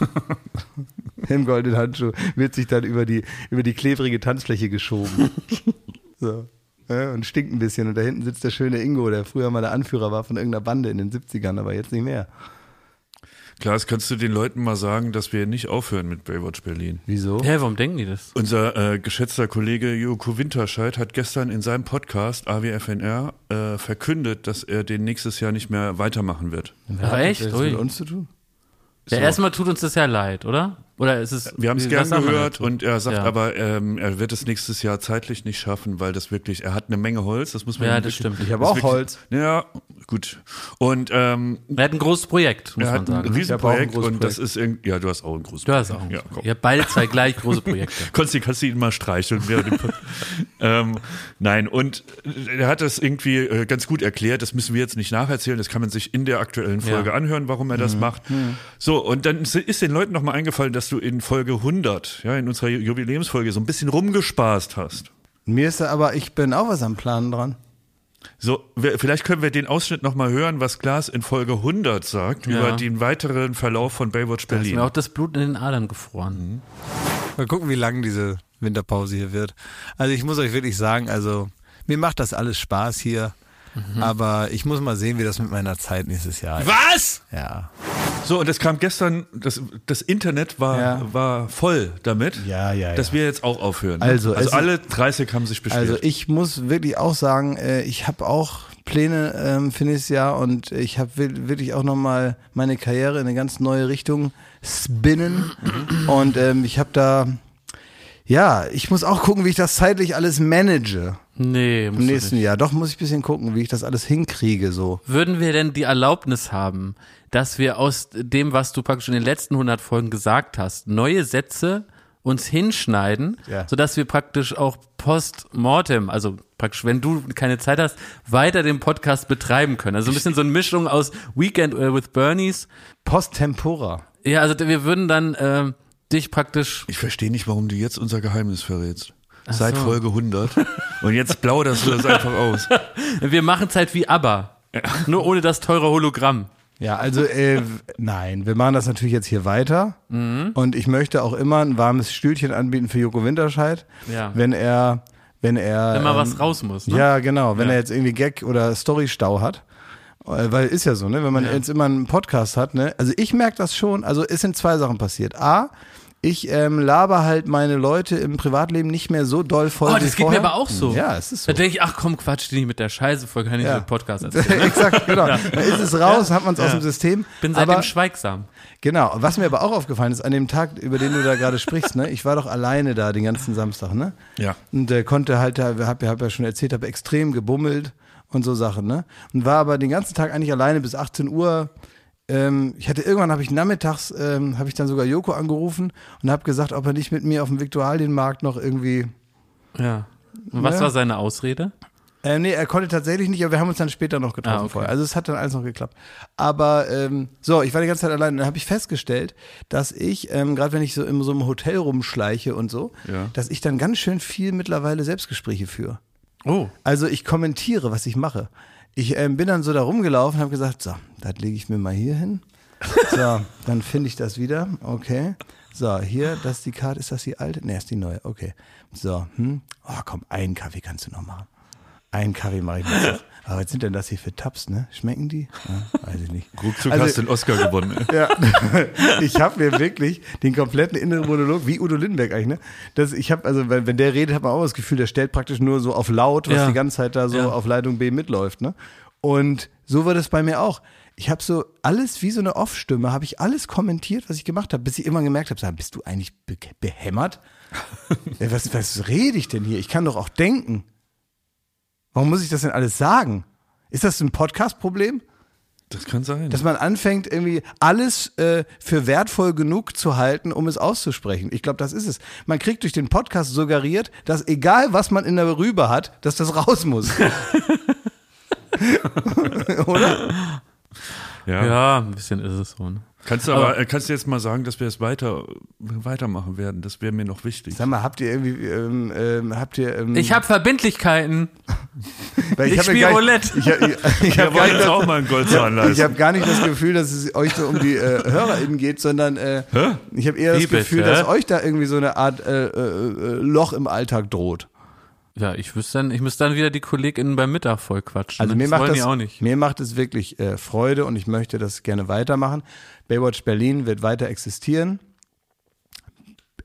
Im goldenen Handschuh wird sich dann über die, über die klebrige Tanzfläche geschoben. so. Ja, und stinkt ein bisschen. Und da hinten sitzt der schöne Ingo, der früher mal der Anführer war von irgendeiner Bande in den 70ern, aber jetzt nicht mehr. Klaas, kannst du den Leuten mal sagen, dass wir nicht aufhören mit Baywatch Berlin? Wieso? Hä, warum denken die das? Unser äh, geschätzter Kollege Joko Winterscheid hat gestern in seinem Podcast AWFNR äh, verkündet, dass er den nächstes Jahr nicht mehr weitermachen wird. Ach, echt? Hat das mit uns zu tun? Ja, So. erstmal tut uns das ja leid, oder? Oder ist es. Wir haben es gern man gehört und er sagt Ja. aber, ähm, er wird es nächstes Jahr zeitlich nicht schaffen, weil das wirklich, er hat eine Menge Holz, das muss man Ja, das wirklich- stimmt. Ich habe auch wirklich- Holz. Ja, gut. Und ähm, Er hat ein großes Projekt, muss er man hat ein sagen. Riesenprojekt hab auch ein großes und das ist irgendwie, ja, du hast auch ein großes Du hast auch. Ja, komm. Ihr habt beide zwei gleich große Projekte. Konsti, kannst du ihn mal streicheln? ähm, nein, und er hat das irgendwie äh, ganz gut erklärt. Das müssen wir jetzt nicht nacherzählen. Das kann man sich in der aktuellen Folge Ja. anhören, warum er das macht. So, und dann ist- ist den Leuten nochmal eingefallen, dass du in Folge 100, ja, in unserer Jubiläumsfolge, so ein bisschen rumgespaßt hast. Mir ist aber, ich bin auch was am Planen dran. So, vielleicht können wir den Ausschnitt nochmal hören, was Klaas in Folge 100 sagt Ja. über den weiteren Verlauf von Baywatch Da ist Berlin. mir auch das Blut in den Adern gefroren. Mal gucken, wie lang diese Winterpause hier wird. Also ich muss euch wirklich sagen, also mir macht das alles Spaß hier. Aber ich muss mal sehen, wie das mit meiner Zeit nächstes Jahr ist. Was? Ja. So, und es kam gestern, das, das Internet war, Ja. war voll damit, Ja, ja, dass ja. wir jetzt auch aufhören. ne? Also, also alle 30 haben sich beschwert. Also ich muss wirklich auch sagen, äh, ich habe auch Pläne ähm, für nächstes Jahr und ich habe wirklich auch nochmal meine Karriere in eine ganz neue Richtung spinnen. Und ähm, ich habe da, ja, ich muss auch gucken, wie ich das zeitlich alles manage Nee, im nächsten. Jahr. Doch muss ich ein bisschen gucken, wie ich das alles hinkriege so. Würden wir denn die Erlaubnis haben, dass wir aus dem, was du praktisch in den letzten 100 Folgen gesagt hast, neue Sätze uns hinschneiden, Ja. sodass wir praktisch auch post-mortem, also praktisch, wenn du keine Zeit hast, weiter den Podcast betreiben können. Also ein bisschen so eine Mischung aus Weekend äh, with Bernies. Post-Tempora. Ja, also wir würden dann ähm, dich praktisch ich verstehe nicht, warum du jetzt unser Geheimnis verrätst. Seit so. Folge 100. Und jetzt plauderst du das einfach aus. Wir machen es halt wie ABBA. Nur ohne das teure Hologramm. Ja, also äh, nein, wir machen das natürlich jetzt hier weiter und ich möchte auch immer ein warmes Stühlchen anbieten für Joko Winterscheid, Ja. wenn er, wenn er, Wenn mal ähm, was raus muss. Ne? ja genau, wenn Ja. er jetzt irgendwie Gag oder Story-Stau hat, Äh, weil ist ja so, ne, wenn man jetzt immer einen Podcast hat, ne, also ich merke das schon, also es sind zwei Sachen passiert. A, ich ähm, laber halt meine Leute im Privatleben nicht mehr so doll voll Oh, wie das geht vorher. mir aber auch so. Ja, es ist so. Da denke ich, ach komm, quatsch die nicht mit der Scheiße voll, kann ich Ja. nicht mit Podcast erzählen. Exakt, genau. Da ist es raus, hat man es aus dem System. Bin seitdem aber, schweigsam. Genau, was mir aber auch aufgefallen ist, an dem Tag, über den du da gerade sprichst, ne, ich war doch alleine da den ganzen Samstag, ne? Ja. Und äh, konnte halt, da, hab, hab ja schon erzählt, habe extrem gebummelt und so Sachen, ne? Und war aber den ganzen Tag eigentlich alleine bis 18 Uhr. Ähm, ich hatte irgendwann habe ich nachmittags ähm, habe ich dann sogar Joko angerufen und habe gesagt, ob er nicht mit mir auf dem Viktualienmarkt noch irgendwie Ja. Und was Ja. war seine Ausrede? äh, nee, er konnte tatsächlich nicht, aber wir haben uns dann später noch getroffen Ah, okay. vorher. Also es hat dann alles noch geklappt. Aber ähm, so, ich war die ganze Zeit allein und dann habe ich festgestellt, dass ich, ähm, gerade wenn ich so in so einem Hotel rumschleiche und so, Ja. dass ich dann ganz schön viel mittlerweile Selbstgespräche führe. Oh. Also ich kommentiere, was ich mache. Ich ähm, bin dann so da rumgelaufen und habe gesagt, so, das lege ich mir mal hier hin. So, dann finde ich das wieder. Okay. So, hier, das ist die Karte. Ist das die alte? Nee, ist die neue. Okay. So, hm. Oh, komm, einen Kaffee kannst du noch machen. Einen Kaffee mache ich noch. Aber was sind denn das hier für Tabs, ne? Schmecken die? Ja, weiß ich nicht. Ruckzuck Also- hast du den Oscar gewonnen. ey. Ja, ich habe mir wirklich den kompletten inneren Monolog, wie Udo Lindenberg eigentlich, ne? Das, ich habe, also wenn, wenn der redet, hat man auch das Gefühl, der stellt praktisch nur so auf laut, was Ja. die ganze Zeit da so Ja. auf Leitung B mitläuft, ne? Und so war das bei mir auch. Ich habe so alles wie so eine Off-Stimme, habe ich alles kommentiert, was ich gemacht habe, bis ich immer gemerkt habe, sag, bist du eigentlich be behämmert? Was, was rede ich denn hier? Ich kann doch auch denken. Warum muss ich das denn alles sagen? Ist das ein Podcast-Problem? Das kann sein. Dass man anfängt, irgendwie alles äh, für wertvoll genug zu halten, um es auszusprechen. Ich glaube, das ist es. Man kriegt durch den Podcast suggeriert, dass egal, was man in der Rübe hat, dass das raus muss. Oder? ja. Ja, ein bisschen ist es so. Ne? Kannst du aber, äh, kannst du jetzt mal sagen, dass wir es weiter, weitermachen werden? Das wäre mir noch wichtig. Sag mal, habt ihr irgendwie, ähm, ähm, habt ihr, ähm, Ich habe Verbindlichkeiten. weil ich hab ja spiel gar nicht- Roulette. Ich, ich, ich habe gar, nicht auch mal einen Goldzahn leisten. ich hab gar nicht das Gefühl, dass es euch so um die äh, HörerInnen geht, sondern äh, ich habe eher das Wie bitte? Gefühl, dass euch da irgendwie so eine Art äh, äh, äh, Loch im Alltag droht. Ja, ich wüsste dann, ich müsste dann wieder die KollegInnen beim Mittag voll quatschen. Also ne? mir das macht das, mir macht es wirklich äh, Freude und ich möchte das gerne weitermachen. Baywatch Berlin wird weiter existieren,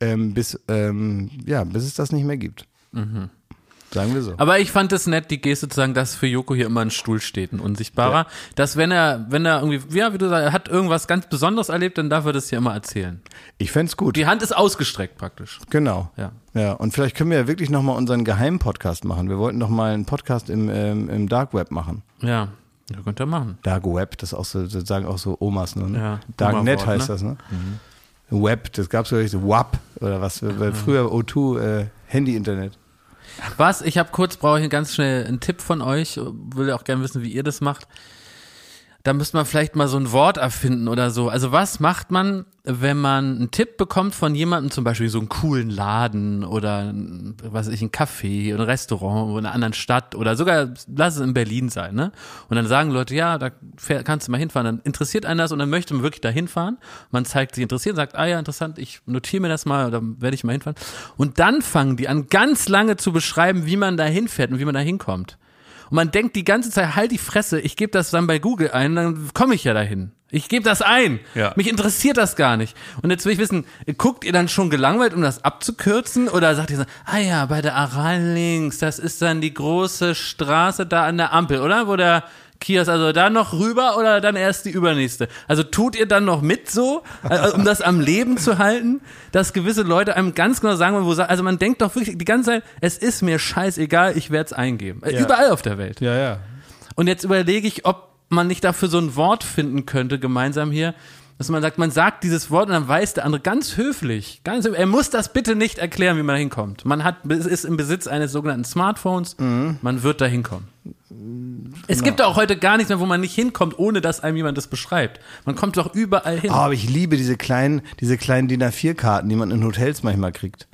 ähm, bis ähm, ja, bis es das nicht mehr gibt. Sagen wir so. Aber ich fand es nett, die Geste zu sagen, dass für Joko hier immer ein Stuhl steht, ein unsichtbarer. Dass wenn er, wenn er irgendwie, ja, wie du sagst, er hat irgendwas ganz Besonderes erlebt, dann darf er das hier immer erzählen. Ich fänd's gut. Die Hand ist ausgestreckt praktisch. Genau. Ja. Ja, und vielleicht können wir ja wirklich nochmal unseren Geheimpodcast machen. Wir wollten doch mal einen Podcast im, ähm, im Dark Web machen. Ja, ja könnt ihr machen. Dark Web, das ist auch so, das sagen auch so Omas. Ne? Ja, Darknet Boomer-Wort, heißt ne? das, ne? Web, das gab's glaube ich so WAP oder was, weil früher O2, äh, Handy-Internet. Was? Ich habe kurz, brauche ich ganz schnell einen Tipp von euch. Will auch gerne wissen, wie ihr das macht. Da müsste man vielleicht mal so ein Wort erfinden oder so. Also was macht man, wenn man einen Tipp bekommt von jemandem, zum Beispiel so einen coolen Laden oder was weiß ich, ein Café, ein Restaurant in einer anderen Stadt oder sogar, lass es in Berlin sein, ne? Und dann sagen Leute, ja, da fähr- kannst du mal hinfahren. Dann interessiert einen das und dann möchte man wirklich da hinfahren. Man zeigt sich interessiert, sagt, ah ja, interessant, ich notiere mir das mal oder werde ich mal hinfahren. Und dann fangen die an, ganz lange zu beschreiben, wie man da hinfährt und wie man da hinkommt. Und man denkt die ganze Zeit, halt die Fresse, ich gebe das dann bei Google ein, dann komme ich ja dahin. Ich gebe das ein. Ja. Mich interessiert das gar nicht. Und jetzt will ich wissen, guckt ihr dann schon gelangweilt, um das abzukürzen? Oder sagt ihr so, ah ja, bei der Aral links, das ist dann die große Straße da an der Ampel, oder? Wo der Kiosk, also da noch rüber oder dann erst die übernächste? Also tut ihr dann noch mit so, also, um das am Leben zu halten, dass gewisse Leute einem ganz genau sagen, wo, also man denkt doch wirklich die ganze Zeit, es ist mir scheißegal, ich werde es eingeben. Äh, Ja. Überall auf der Welt. Ja, ja. Und jetzt überlege ich, ob man nicht dafür so ein Wort finden könnte, gemeinsam hier, dass man sagt, man sagt dieses Wort und dann weiß der andere ganz höflich, ganz er muss das bitte nicht erklären, wie man da hinkommt. Man hat, ist im Besitz eines sogenannten Smartphones, man wird da hinkommen. Es gibt auch heute gar nichts mehr, wo man nicht hinkommt, ohne dass einem jemand das beschreibt. Man kommt doch überall hin. Oh, aber ich liebe diese kleinen, diese kleinen DIN A4-Karten, die man in Hotels manchmal kriegt.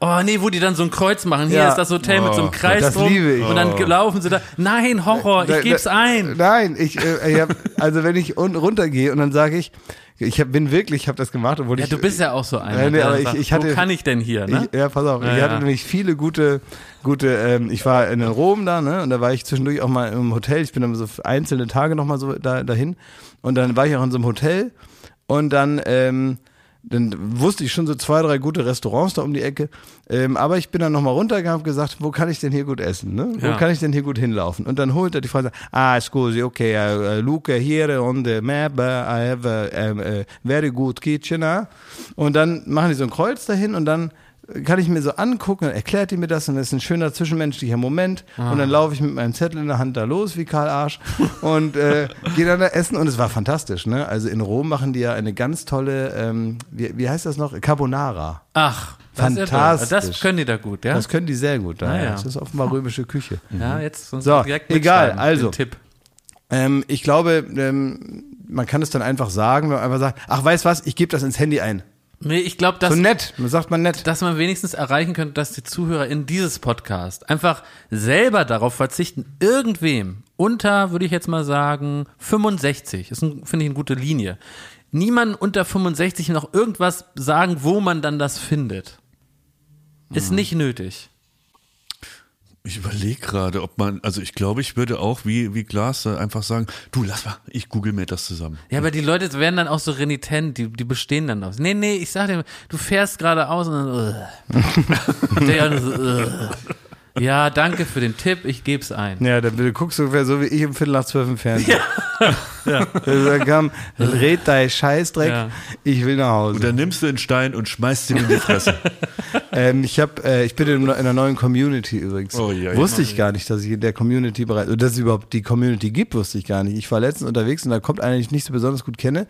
Oh nee, wo die dann so ein Kreuz machen. Hier Ja. ist das Hotel mit so einem Oh, Kreis das drum. liebe ich. Und dann laufen sie da. Nein, Horror, ich geb's da- ein. Nein, ich, äh, ich hab, also wenn ich un runtergehe und dann sage ich, ich hab, bin wirklich, ich habe das gemacht, obwohl Ja, ich. du bist ja auch so einer. Ja, nee, aber ich- ich hatte- wo kann ich denn hier, ne? Ich, ja, pass auf. Ja, ich hatte ja. nämlich viele gute, gute. Ähm, ich war in Rom da, ne, und da war ich zwischendurch auch mal im Hotel. Ich bin dann so einzelne Tage noch mal so da, dahin und dann war ich auch in so einem Hotel und dann. Ähm, dann wusste ich schon so zwei, drei gute Restaurants da um die Ecke. Ähm, aber ich bin dann nochmal runtergegangen und gesagt, wo kann ich denn hier gut essen? Ne? Wo Ja. kann ich denn hier gut hinlaufen? Und dann holt er die Frau und sagt, ah, scusi, okay, uh, look here on the map, uh, I have a, a very good kitchen. ah." Und dann machen die so ein Kreuz dahin und dann kann ich mir so angucken, dann erklärt die mir das und das ist ein schöner zwischenmenschlicher Moment und dann laufe ich mit meinem Zettel in der Hand da los wie Karl Arsch und äh, gehe dann da essen und es war fantastisch. Ne? Also in Rom machen die ja eine ganz tolle, ähm, wie, wie heißt das noch? Carbonara. Ach, das. Fantastisch. Das können die da gut, ja? Das können die sehr gut. Da. Ah, ja. Das ist offenbar römische Küche. ja, jetzt sonst So, direkt egal, also. Tipp. Ähm, ich glaube, ähm, man kann es dann einfach sagen, wenn man einfach sagt, ach, weißt was, ich gebe das ins Handy ein. Nee, ich glaube, dass, So nett, man sagt man nett. dass man wenigstens erreichen könnte, dass die Zuhörer in dieses Podcast einfach selber darauf verzichten, irgendwem unter, würde ich jetzt mal sagen, 65, ist, finde ich, eine gute Linie. Niemand unter 65 noch irgendwas sagen, wo man dann das findet. Ist Mhm. nicht nötig. Ich überlege gerade, ob man, also ich glaube, ich würde auch wie, wie Glas einfach sagen, du lass mal, ich google mir das zusammen. Ja, aber die Leute werden dann auch so renitent, die, die bestehen dann aus. Nee, nee, ich sag dir, du fährst geradeaus und dann, uh. Der andere so, uh. Ja, danke für den Tipp, ich geb's ein. Ja, dann du guckst ungefähr so wie ich im Viertel nach zwölf im Fernsehen. Ja. Also, komm, red dein Scheißdreck, Ja. ich will nach Hause. Und dann nimmst du den Stein und schmeißt ihn in die Fresse. Ähm, ich, hab, äh, ich bin in, in einer neuen Community übrigens. Oh, ja, ja. wusste ich gar nicht, dass ich in der Community bereits, oder dass es überhaupt die Community gibt, wusste ich gar nicht. Ich war letztens unterwegs und da kommt einer, den ich nicht so besonders gut kenne,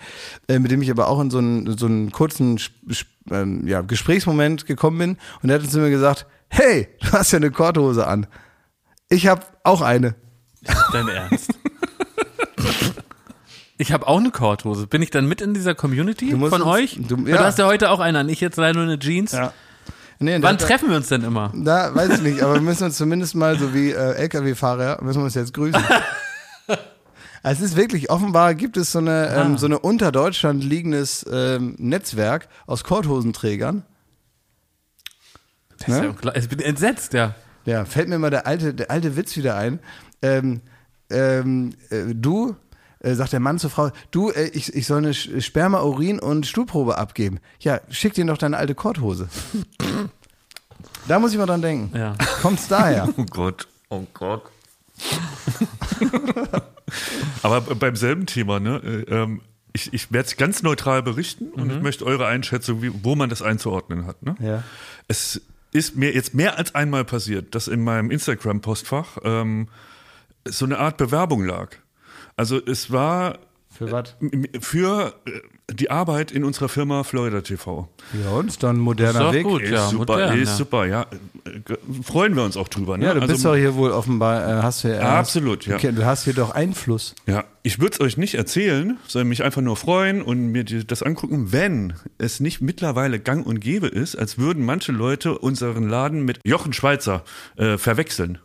äh, mit dem ich aber auch in so einen, so einen kurzen Sp- Sp- ähm, ja, Gesprächsmoment gekommen bin und der hat zu mir gesagt, hey, du hast ja eine Korthose an. Ich habe auch eine. Dein Ernst. Ich habe auch eine Korthose. Bin ich dann mit in dieser Community von uns- euch? du- ja. Du hast ja heute auch eine an. Ich jetzt leider nur eine Jeans. Ja. Nee, Wann treffen wir uns denn immer? Da weiß ich nicht, aber wir müssen uns zumindest mal, so wie äh, LKW-Fahrer, müssen wir uns jetzt grüßen. Es ist wirklich, offenbar gibt es so eine, ähm, so eine unter Deutschland liegendes ähm, Netzwerk aus Korthosenträgern. Das ist Ne? ja. Ich bin entsetzt, ja. Ja, fällt mir mal der alte, der alte Witz wieder ein. Ähm, ähm, äh, du, äh, sagt der Mann zur Frau, du, äh, ich, ich soll eine Sperma, Urin und Stuhlprobe abgeben. Ja, schick dir doch deine alte Korthose. da muss ich mal dran denken. Ja. Kommt's daher? Oh Gott, oh Gott. Aber beim selben Thema, ne? äh, ähm, ich, ich werde es ganz neutral berichten und ich möchte eure Einschätzung, wie, wo man das einzuordnen hat. Ne? Ja. Es ist mir jetzt mehr als einmal passiert, dass in meinem Instagram-Postfach ähm, so eine Art Bewerbung lag. Also es war Für was? m- für äh, die Arbeit in unserer Firma Florida TV. Ja, und ein moderner Ist Weg. gut. Ist ja, super, modern, ist ja. super, ja. Freuen wir uns auch drüber. Ne? Ja, du Also- bist doch hier wohl offenbar, äh, hast du ja. Ja, absolut, ja. Okay, du hast hier doch Einfluss. Ja, ich würde es euch nicht erzählen, sondern mich einfach nur freuen und mir das angucken, wenn es nicht mittlerweile gang und gäbe ist, als würden manche Leute unseren Laden mit Jochen Schweizer äh, verwechseln.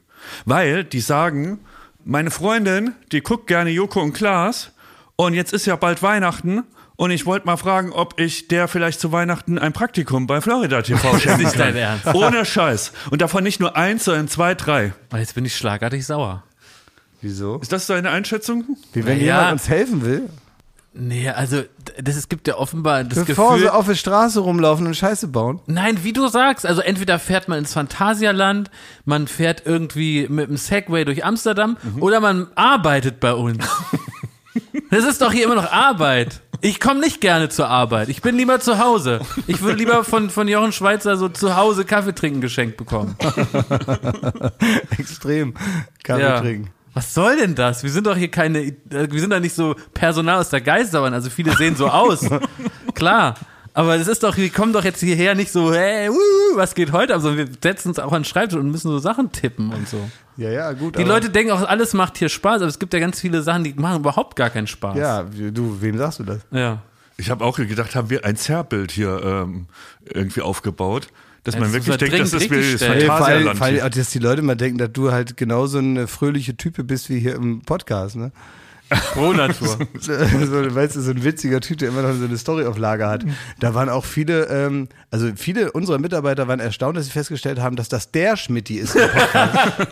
Weil die sagen, meine Freundin, die guckt gerne Joko und Klaas und jetzt ist ja bald Weihnachten und ich wollte mal fragen, ob ich der vielleicht zu Weihnachten ein Praktikum bei Florida TV schenken kann. dein Ernst. Ohne Scheiß. Und davon nicht nur eins, sondern zwei, drei. Aber Jetzt bin ich schlagartig sauer. Wieso? Ist das deine Einschätzung? Wie wenn Ja. jemand uns helfen will. Nee, also das, es gibt ja offenbar das Bevor Gefühl. sie auf der Straße rumlaufen und Scheiße bauen. Nein, wie du sagst, also entweder fährt man ins Phantasialand, man fährt irgendwie mit dem Segway durch Amsterdam Mhm. oder man arbeitet bei uns. das ist doch hier immer noch Arbeit. Ich komme nicht gerne zur Arbeit. Ich bin lieber zu Hause. Ich würde lieber von, von Jochen Schweizer so zu Hause Kaffee trinken geschenkt bekommen. Extrem. Kaffee Ja. trinken. Was soll denn das? Wir sind doch hier keine, äh, wir sind doch nicht so Personal aus der Geisterbahn. Also viele sehen so aus. Klar. Aber das ist doch, wir kommen doch jetzt hierher nicht so, hey, wuh, was geht heute ab, sondern wir setzen uns auch an den Schreibtisch und müssen so Sachen tippen und so. Ja, ja, gut. Die Leute denken auch, alles macht hier Spaß, aber es gibt ja ganz viele Sachen, die machen überhaupt gar keinen Spaß. Ja, du, wem sagst du das? Ja. Ich habe auch gedacht, haben wir ein Zerrbild hier ähm, irgendwie aufgebaut, dass Ja, man das wirklich denkt, das wie das vor allem, Phantasialand. vor allem, dass die Leute immer denken, dass du halt genauso eine fröhliche Type bist wie hier im Podcast, ne? Pro Natur. so, weißt du, so ein witziger Typ, der immer noch so eine Story auf Lager hat. Da waren auch viele, ähm, also viele unserer Mitarbeiter waren erstaunt, dass sie festgestellt haben, dass das der Schmidti ist. Podcast.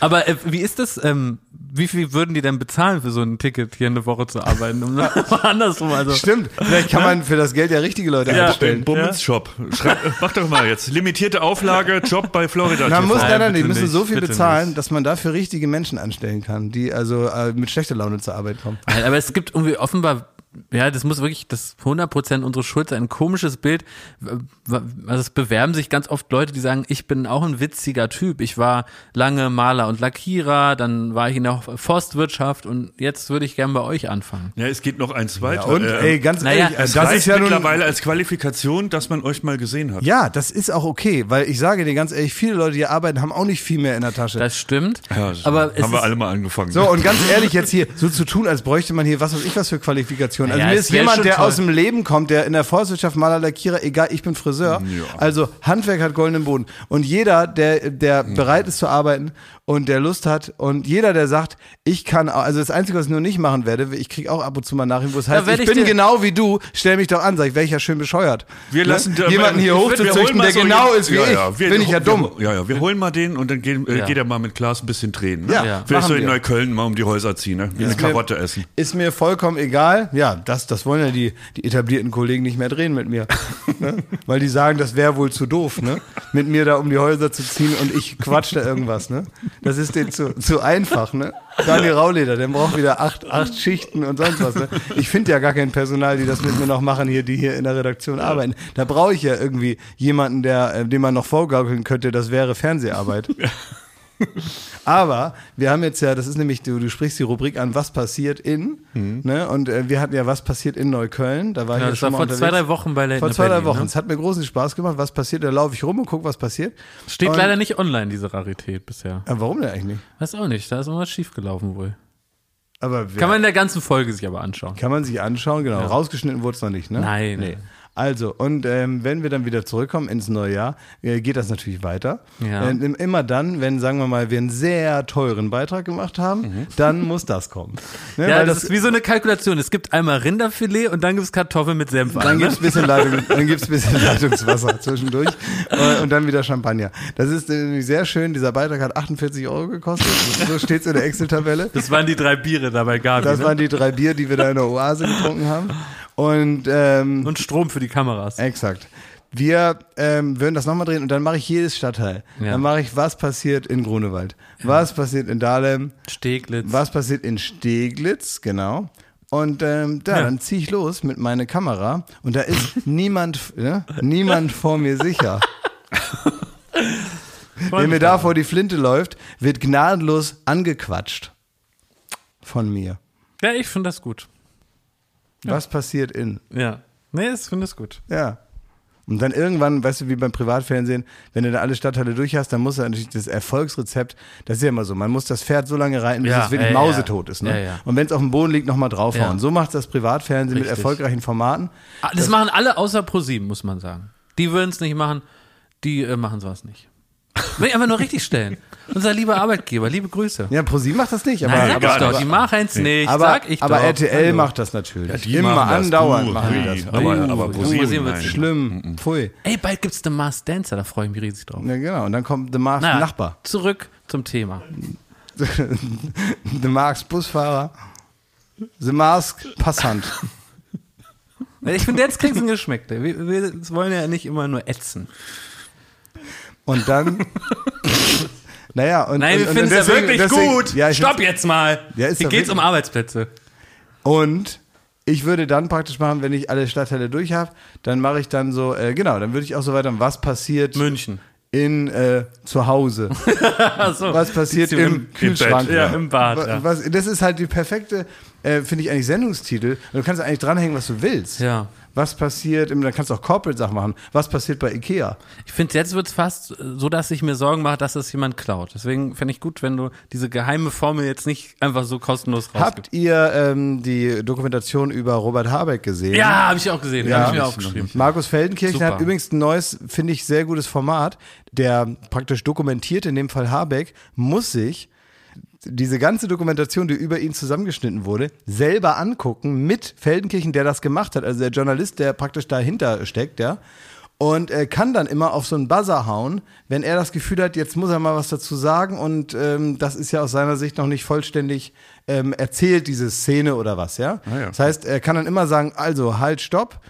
Aber äh, wie ist das, ähm, wie viel würden die denn bezahlen für so ein Ticket, hier eine Woche zu arbeiten? Um, andersrum, also. Stimmt, vielleicht kann man für das Geld ja richtige Leute Ja. einstellen. Bummens Shop. Schreib, mach doch mal jetzt. Limitierte Auflage, Job bei Florida. Man TV. muss Nein, dann, die müssen nicht, so viel bezahlen, nicht. dass man dafür richtige Menschen anstellen kann, die also äh, mit schlechter Laune zur Arbeit kommen. Nein, aber es gibt irgendwie offenbar, ja, das muss wirklich, das 100% unsere Schuld sein, ein komisches Bild. Also es bewerben sich ganz oft Leute, die sagen, ich bin auch ein witziger Typ. Ich war lange Maler und Lackierer, dann war ich in der Forstwirtschaft und jetzt würde ich gern bei euch anfangen. Ja, es geht noch eins weiter. Und Ähm, ey, ganz naja, ehrlich, das ist ja nun mittlerweile als Qualifikation, dass man euch mal gesehen hat. Ja, das ist auch okay, weil ich sage dir ganz ehrlich, viele Leute, die arbeiten, haben auch nicht viel mehr in der Tasche. Das stimmt. Ja, das aber es haben wir ist, alle mal angefangen. so, und ganz ehrlich, jetzt hier so zu tun, als bräuchte man hier was weiß ich was für Qualifikationen. Also Naja, mir ist jemand, der toll. aus dem Leben kommt, der in der Forstwirtschaft Maler, Lackierer, egal, ich bin Friseur. Also Handwerk hat goldenen Boden. Und jeder, der, der Mhm. bereit ist zu arbeiten und der Lust hat und jeder, der sagt, ich kann, auch- also das Einzige, was ich nur nicht machen werde, ich kriege auch ab und zu mal Nachrichten, wo es heißt, ich ich bin genau wie du, stell mich doch an, sag ich, wäre ich ja schön bescheuert. Wir Ne? lassen da- jemanden hier wir- wir hochzuzüchten, der so genau ist wie ja, ich. ja, wir- bin ich ja wir- dumm. Ja, ja, wir holen mal den und dann geht, äh, Ja. geht er mal mit Klaas ein bisschen drehen. Ne? Ja, Ja. Vielleicht so machen in wir. Neukölln mal um die Häuser ziehen, ne? Eine Ist mir- Karotte essen. Ist mir vollkommen egal. Ja, das, das wollen ja die, die etablierten Kollegen nicht mehr drehen mit mir. ne? Weil die sagen, das wäre wohl zu doof, ne? Mit mir da um die Häuser zu ziehen und ich quatsch da irgendwas, ne? Das ist denen zu, zu einfach, ne? Daniel Rauleder, der braucht wieder acht, acht Schichten und sonst was. Ne? Ich finde ja gar kein Personal, die das mit mir noch machen, hier, die hier in der Redaktion arbeiten. Da brauche ich ja irgendwie jemanden, der, äh, dem man noch vorgaukeln könnte, das wäre Fernseharbeit. Aber wir haben jetzt ja, das ist nämlich, du, du sprichst die Rubrik an, was passiert in, ne? Und äh, wir hatten ja, was passiert in Neukölln. Da war ich Ja, ja das schon war mal vor unterwegs. zwei, drei Wochen bei Late Vor zwei, drei Berlin, Wochen. Ne? Es hat mir großen Spaß gemacht. Was passiert? Da laufe ich rum und guck, was passiert. Steht Und- leider nicht online, diese Rarität bisher. Ja, warum denn eigentlich nicht? Weiß auch nicht, da ist irgendwas schiefgelaufen wohl. Aber wer, Kann man in der ganzen Folge sich aber anschauen. Kann man sich anschauen, genau. Rausgeschnitten wurde es noch nicht, ne? Nein. Nee. Also, und ähm, wenn wir dann wieder zurückkommen ins neue Jahr, äh, geht das natürlich weiter. Ja. Äh, immer dann, wenn, sagen wir mal, wir einen sehr teuren Beitrag gemacht haben, dann muss das kommen. Ne? Mhm. Ja, Weil das, ist wie so eine Kalkulation. Es gibt einmal Rinderfilet und dann gibt's Kartoffeln mit Senf. Dann ne? gibt's bisschen Leitung, dann gibt's bisschen Leitungswasser zwischendurch äh, und dann wieder Champagner. Das ist nämlich sehr schön. Dieser Beitrag hat 48 Euro gekostet. So steht's in der Excel-Tabelle. Das waren die drei Biere dabei Gabi. Das ne? waren die drei Bier, die wir da in der Oase getrunken haben. Und ähm, Und Strom für die Kameras. Exakt. Wir ähm, würden das nochmal drehen und dann mache ich jedes Stadtteil. Ja. Dann mache ich, was passiert in Grunewald, was passiert in Dahlem, Steglitz. was passiert in Steglitz, genau. Und ähm, da, Ja. dann ziehe ich los mit meiner Kamera und da ist niemand, ne, niemand vor mir sicher. Wer mir da vor die Flinte läuft, wird gnadenlos angequatscht von mir. Ja, ich finde das gut. Was passiert in? Ja. Nee, ich finde das gut. Ja. Und dann irgendwann, weißt du, wie beim Privatfernsehen, wenn du da alle Stadtteile durch hast, dann muss er natürlich das Erfolgsrezept, das ist ja immer so, man muss das Pferd so lange reiten, bis Ja, es wirklich ja, ja. mausetot ist. Ne? Ja, ja. Und wenn es auf dem Boden liegt, nochmal draufhauen. Ja. So macht das Privatfernsehen mit Richtig. erfolgreichen Formaten. Ah, Das, machen alle außer ProSieben, muss man sagen. Die würden es nicht machen, die äh, machen sowas nicht. Will ich einfach nur richtig stellen. Unser lieber Arbeitgeber, liebe Grüße. Ja, ProSieben macht das nicht, aber, Nein, sag aber, ich doch, aber, die machen's nicht, aber, sag ich aber doch. RTL Hallo. macht das natürlich. die Immer machen das. andauernd Du, machen die das. aber- aber ProSieben, ProSieben wird's nein. nicht. Schlimm, pfui. Ey, bald gibt's The Masked Dancer, da freue ich mich riesig drauf. Ja, genau. Und dann kommt The Marks Na, Nachbar. zurück zum Thema. The Marks Busfahrer. The Mask Passant. Ich finde, jetzt kriegt's ein Geschmäckte. Wir, wir wollen ja nicht immer nur ätzen. Und dann. naja, und. Nein, wir finden es ja wirklich deswegen- gut. Ja, ich Stopp jetzt mal. Ja, ist Hier geht's um Arbeitsplätze. Und ich würde dann praktisch machen, wenn ich alle Stadtteile durch habe, dann mache ich dann so, äh, genau, dann würde ich auch so weiter, was passiert München. in äh, zu Hause, Achso. was passiert im Kühlschrank, Ja, im Bad. Ja. Was, das ist halt die perfekte, äh, finde ich eigentlich Sendungstitel. Und du kannst eigentlich dranhängen, was du willst. ja. Was passiert, dann kannst du auch Corporate-Sachen machen. Was passiert bei Ikea? Ich finde, jetzt wird's fast äh, so, dass ich mir Sorgen mache, dass das jemand klaut. Deswegen fände ich gut, wenn du diese geheime Formel jetzt nicht einfach so kostenlos rausgibst. Habt ihr ähm, die Dokumentation über Robert Habeck gesehen? Ja, habe ich auch gesehen. Ja, habe ich mir aufgeschrieben. Markus Feldenkirchen Super. hat übrigens ein neues, finde ich, sehr gutes Format. Der praktisch dokumentiert, in dem Fall Habeck, muss sich diese ganze Dokumentation, die über ihn zusammengeschnitten wurde, selber angucken mit Feldenkirchen, der das gemacht hat. Also der Journalist, der praktisch dahinter steckt, ja. Und äh, kann dann immer auf so einen Buzzer hauen, wenn er das Gefühl hat, jetzt muss er mal was dazu sagen. Und ähm, das ist ja aus seiner Sicht noch nicht vollständig ähm, erzählt, diese Szene oder was, ja. Ah ja. Das heißt, er kann dann immer sagen, also halt, stopp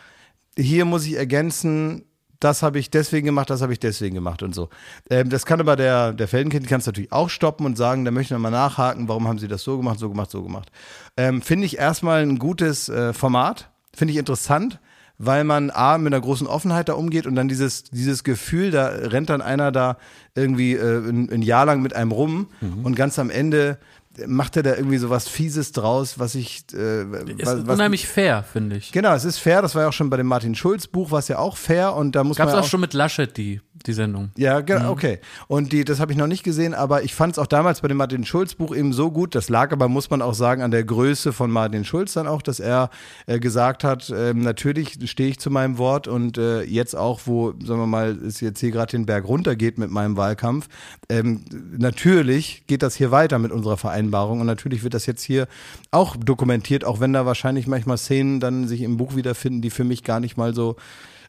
hier muss ich ergänzen, das habe ich deswegen gemacht, das habe ich deswegen gemacht und so. Ähm, das kann aber der, der Feldenkind kann es natürlich auch stoppen und sagen, da möchte ich mal nachhaken, warum haben sie das so gemacht, so gemacht, so gemacht. Ähm, Finde ich erstmal ein gutes äh, Format, finde ich interessant, weil man A, mit einer großen Offenheit da umgeht und dann dieses, dieses Gefühl, da rennt dann einer da irgendwie äh, ein, ein Jahr lang mit einem rum und ganz am Ende macht er da irgendwie so was Fieses draus, was ich äh, Ist was, was, unheimlich fair, finde ich. Genau, es ist fair. Das war ja auch schon bei dem Martin Schulz Buch, war es ja auch fair und da muss Gab's man auch ja schon mit Laschet die, die Sendung. Ja, Mhm. genau, okay. Und die, das habe ich noch nicht gesehen, aber ich fand es auch damals bei dem Martin Schulz Buch eben so gut. Das lag aber, muss man auch sagen, an der Größe von Martin Schulz dann auch, dass er äh, gesagt hat, ähm, natürlich stehe ich zu meinem Wort und äh, jetzt auch, wo, sagen wir mal, es jetzt hier gerade den Berg runtergeht mit meinem Wahlkampf, ähm, natürlich geht das hier weiter mit unserer Vereinbarung und natürlich wird das jetzt hier auch dokumentiert, auch wenn da wahrscheinlich manchmal Szenen dann sich im Buch wiederfinden, die für mich gar nicht mal so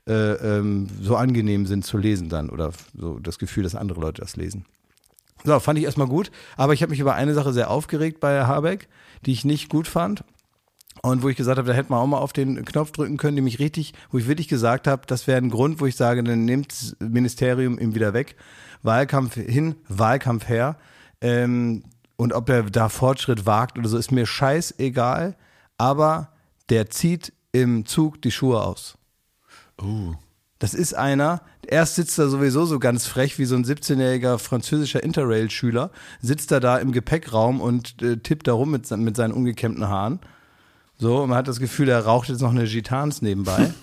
äh, ähm, so angenehm sind zu lesen dann oder so das Gefühl, dass andere Leute das lesen. So, fand ich erstmal gut, aber ich habe mich über eine Sache sehr aufgeregt bei Habeck, die ich nicht gut fand. Und wo ich gesagt habe, da hätte man auch mal auf den Knopf drücken können, die richtig, wo ich wirklich gesagt habe, das wäre ein Grund, wo ich sage, dann nimmt das Ministerium ihm wieder weg. Wahlkampf hin, Wahlkampf her. Ähm, und ob er da Fortschritt wagt oder so, ist mir scheißegal. Aber der zieht im Zug die Schuhe aus. Oh. Das ist einer, erst sitzt er sowieso so ganz frech wie so ein 17-jähriger französischer Interrail-Schüler, sitzt er da im Gepäckraum und äh, tippt da rum mit, mit seinen ungekämmten Haaren. So, und man hat das Gefühl, er raucht jetzt noch eine Gitans nebenbei.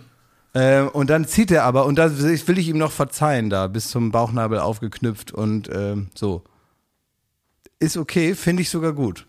ähm, und dann zieht er aber, und da will ich ihm noch verzeihen, da bis zum Bauchnabel aufgeknüpft und ähm, so. Ist okay, finde ich sogar gut.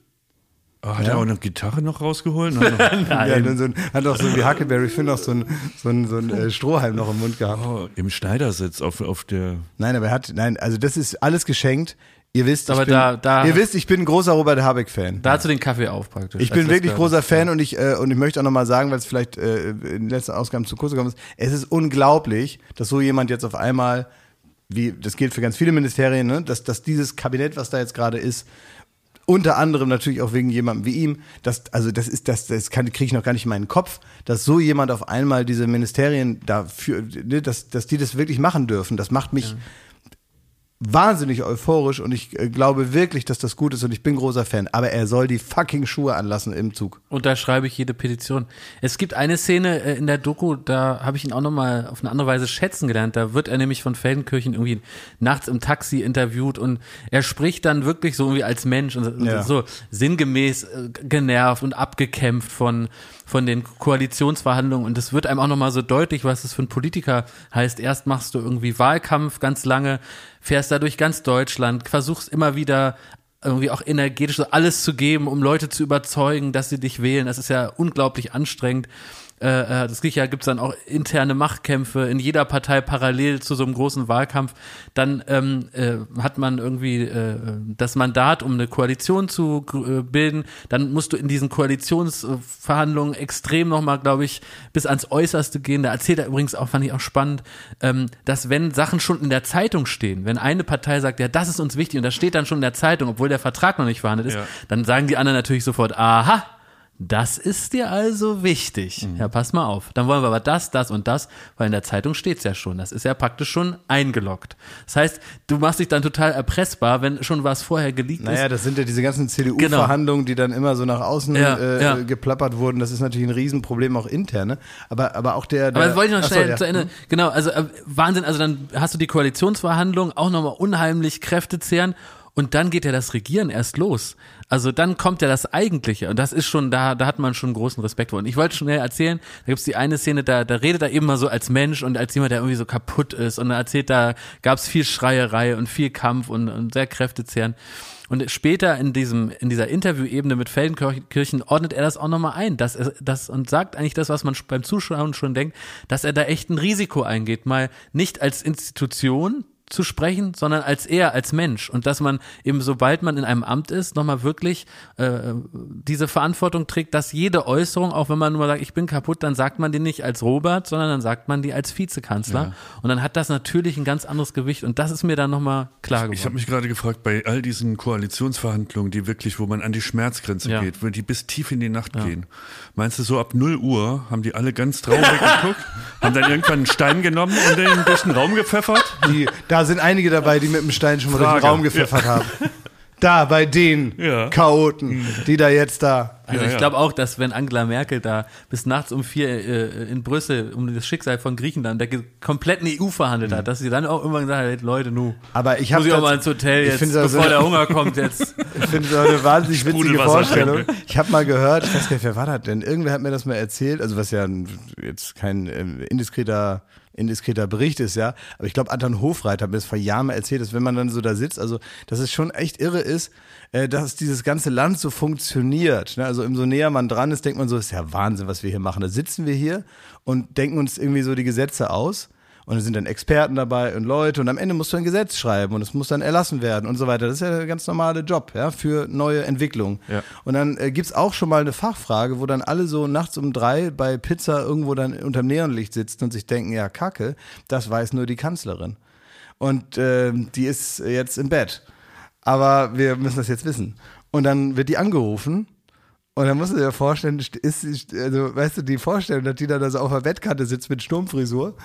Ah, hat Ja. er auch eine Gitarre noch rausgeholt? Nein. Ja, so ein, hat auch so wie Huckleberry Finn noch so ein, so ein, so ein äh, Strohhalm noch im Mund gehabt. oh, Im Schneidersitz auf, auf der. Nein, aber er hat, nein, also das ist alles geschenkt. Ihr wisst, ich Aber bin, da- da- ihr wisst, ich bin ein großer Robert Habeck-Fan. Da hast du den Kaffee auf praktisch. Ich bin wirklich großer Fan und ich, äh, und ich möchte auch nochmal sagen, weil es vielleicht äh, in den letzten Ausgaben zu kurz gekommen ist, es ist unglaublich, dass so jemand jetzt auf einmal, wie das gilt für ganz viele Ministerien, ne, dass, dass dieses Kabinett, was da jetzt gerade ist, unter anderem natürlich auch wegen jemandem wie ihm, das, also das ist, das, das kriege ich noch gar nicht in meinen Kopf, dass so jemand auf einmal diese Ministerien dafür, ne, dass, dass die das wirklich machen dürfen. Das macht mich wahnsinnig euphorisch und ich äh, glaube wirklich, dass das gut ist und ich bin großer Fan. Aber er soll die fucking Schuhe anlassen im Zug. unterschreibe ich jede Petition. Es gibt eine Szene äh, in der Doku, da habe ich ihn auch nochmal auf eine andere Weise schätzen gelernt. Da wird er nämlich von Feldenkirchen irgendwie nachts im Taxi interviewt und er spricht dann wirklich so irgendwie als Mensch und Ja. so sinngemäß äh, genervt und abgekämpft von von den Koalitionsverhandlungen und es wird einem auch nochmal so deutlich, was das für ein Politiker heißt. Erst machst du irgendwie Wahlkampf ganz lange, fährst da durch ganz Deutschland, versuchst immer wieder irgendwie auch energetisch so alles zu geben, um Leute zu überzeugen, dass sie dich wählen. Das ist ja unglaublich anstrengend. Äh, äh, das ja gibt's dann auch interne Machtkämpfe in jeder Partei parallel zu so einem großen Wahlkampf. Dann ähm, äh, hat man irgendwie äh, das Mandat, um eine Koalition zu äh, bilden. Dann musst du in diesen Koalitionsverhandlungen extrem nochmal, glaube ich, bis ans Äußerste gehen. Da erzählt er übrigens auch, fand ich auch spannend, ähm, dass wenn Sachen schon in der Zeitung stehen, wenn eine Partei sagt, ja, das ist uns wichtig und das steht dann schon in der Zeitung, obwohl der Vertrag noch nicht verhandelt ist, Ja. dann sagen die anderen natürlich sofort, aha, das ist dir also wichtig. Ja, pass mal auf. Dann wollen wir aber das, das und das, weil in der Zeitung steht's ja schon. Das ist ja praktisch schon eingeloggt. Das heißt, du machst dich dann total erpressbar, wenn schon was vorher geleakt Naja, ist. das sind ja diese ganzen CDU-Verhandlungen, die dann immer so nach außen Ja, äh, ja. geplappert wurden. Das ist natürlich ein Riesenproblem auch intern. Ne? Aber, aber auch der. der Aber das wollte ich noch so, schnell ja. zu Ende. Genau, also äh, Wahnsinn, also dann hast du die Koalitionsverhandlungen auch nochmal unheimlich Kräfte zehren und dann geht ja das Regieren erst los. Also dann kommt ja das Eigentliche und das ist schon, da, da hat man schon großen Respekt vor. Und ich wollte schnell erzählen, da gibt's die eine Szene, da, da redet er eben mal so als Mensch und als jemand, der irgendwie so kaputt ist und er erzählt, da gab's viel Schreierei und viel Kampf und, und sehr kräftezehrend. Und später in diesem, in dieser Interviewebene mit Feldenkirchen ordnet er das auch nochmal ein, dass er, das und sagt eigentlich das, was man beim Zuschauen schon denkt, dass er da echt ein Risiko eingeht, mal nicht als Institution zu sprechen, sondern als er, als Mensch. Und dass man eben, sobald man in einem Amt ist, nochmal wirklich äh, diese Verantwortung trägt, dass jede Äußerung, auch wenn man nur sagt, ich bin kaputt, dann sagt man die nicht als Robert, sondern dann sagt man die als Vizekanzler. Und dann hat das natürlich ein ganz anderes Gewicht. Und das ist mir dann nochmal klar geworden. Ich habe mich gerade gefragt, bei all diesen Koalitionsverhandlungen, die wirklich, wo man an die Schmerzgrenze Ja. geht, wo die bis tief in die Nacht gehen, meinst du, so ab 0 Uhr haben die alle ganz traurig geguckt, haben dann irgendwann einen Stein genommen und den durch den Raum gepfeffert? Die, da sind einige dabei, die mit dem Stein schon mal durch den Frage. Raum gepfeffert haben. Da, bei den Ja. Chaoten, die da jetzt da. Also Ja, ich ja. glaube auch, dass wenn Angela Merkel da bis nachts um vier äh, in Brüssel um das Schicksal von Griechenland der kompletten EU verhandelt hat, dass sie dann auch irgendwann gesagt hat, Leute, nu, Aber ich habe muss ich auch mal ins Hotel jetzt, finde das bevor so- der Hunger kommt jetzt. Ich finde das eine wahnsinnig witzige Vorstellung. Ich habe mal gehört, ich weiß gar nicht, wer war das denn? Irgendwer hat mir das mal erzählt, also was ja jetzt kein ähm, indiskreter indiskreter Bericht ist, ja. Aber ich glaube, Anton Hofreit hat mir das vor Jahren erzählt, dass wenn man dann so da sitzt, also dass es schon echt irre ist, äh, dass dieses ganze Land so funktioniert. Ne? Also umso näher man dran ist, denkt man so, ist ja Wahnsinn, was wir hier machen. Da sitzen wir hier und denken uns irgendwie so die Gesetze aus. Und da sind dann Experten dabei und Leute und am Ende musst du ein Gesetz schreiben und es muss dann erlassen werden und so weiter. Das ist ja der ganz normale Job, ja, für neue Entwicklungen. Ja. Und dann äh, gibt's auch schon mal eine Fachfrage, wo dann alle so nachts um drei bei Pizza irgendwo dann unterm Neonlicht sitzen und sich denken, ja, Kacke, das weiß nur die Kanzlerin. Und ähm, die ist jetzt im Bett. Aber wir müssen das jetzt wissen. Und dann wird die angerufen und dann musst du dir vorstellen, ist, also, weißt du, die Vorstellung, dass die dann also auf der Bettkante sitzt mit Sturmfrisur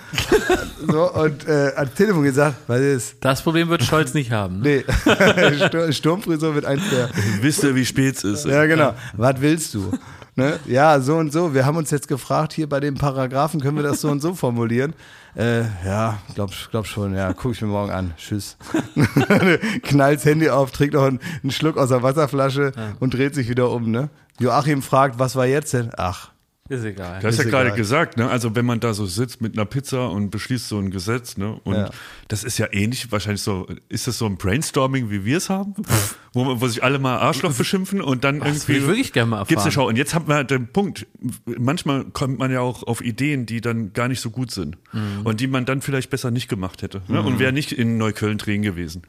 so, und äh, ans Telefon gesagt, was ist? Das Problem wird Scholz nicht haben. Ne? Nee, Stur- Sturmfrisur mit eins der. Wisst ihr, wie spät es ist? Ja, genau. Was willst du? Ne? Ja, so und so. Wir haben uns jetzt gefragt, hier bei dem Paragraphen können wir das so und so formulieren. Äh, ja, glaub, glaub schon. Ja, guck ich mir morgen an. Tschüss. Knallt's Handy auf, trinkt noch einen, einen Schluck aus der Wasserflasche und dreht sich wieder um. Ne? Joachim fragt, was war jetzt denn? Ach, Ist egal. Du hast ja gerade gesagt, ne? Also wenn man da so sitzt mit einer Pizza und beschließt so ein Gesetz, ne? Und Ja. das ist ja ähnlich, wahrscheinlich so, ist das so ein Brainstorming, wie wir es haben? wo, man- wo sich alle mal Arschloch beschimpfen und dann Das irgendwie. will ich wirklich gerne mal erfahren. Gibt's eine Schau. Und jetzt haben wir halt den Punkt. Manchmal kommt man ja auch auf Ideen, die dann gar nicht so gut sind. Mhm. Und die man dann vielleicht besser nicht gemacht hätte. Ne? Und wäre nicht in Neukölln drehen gewesen.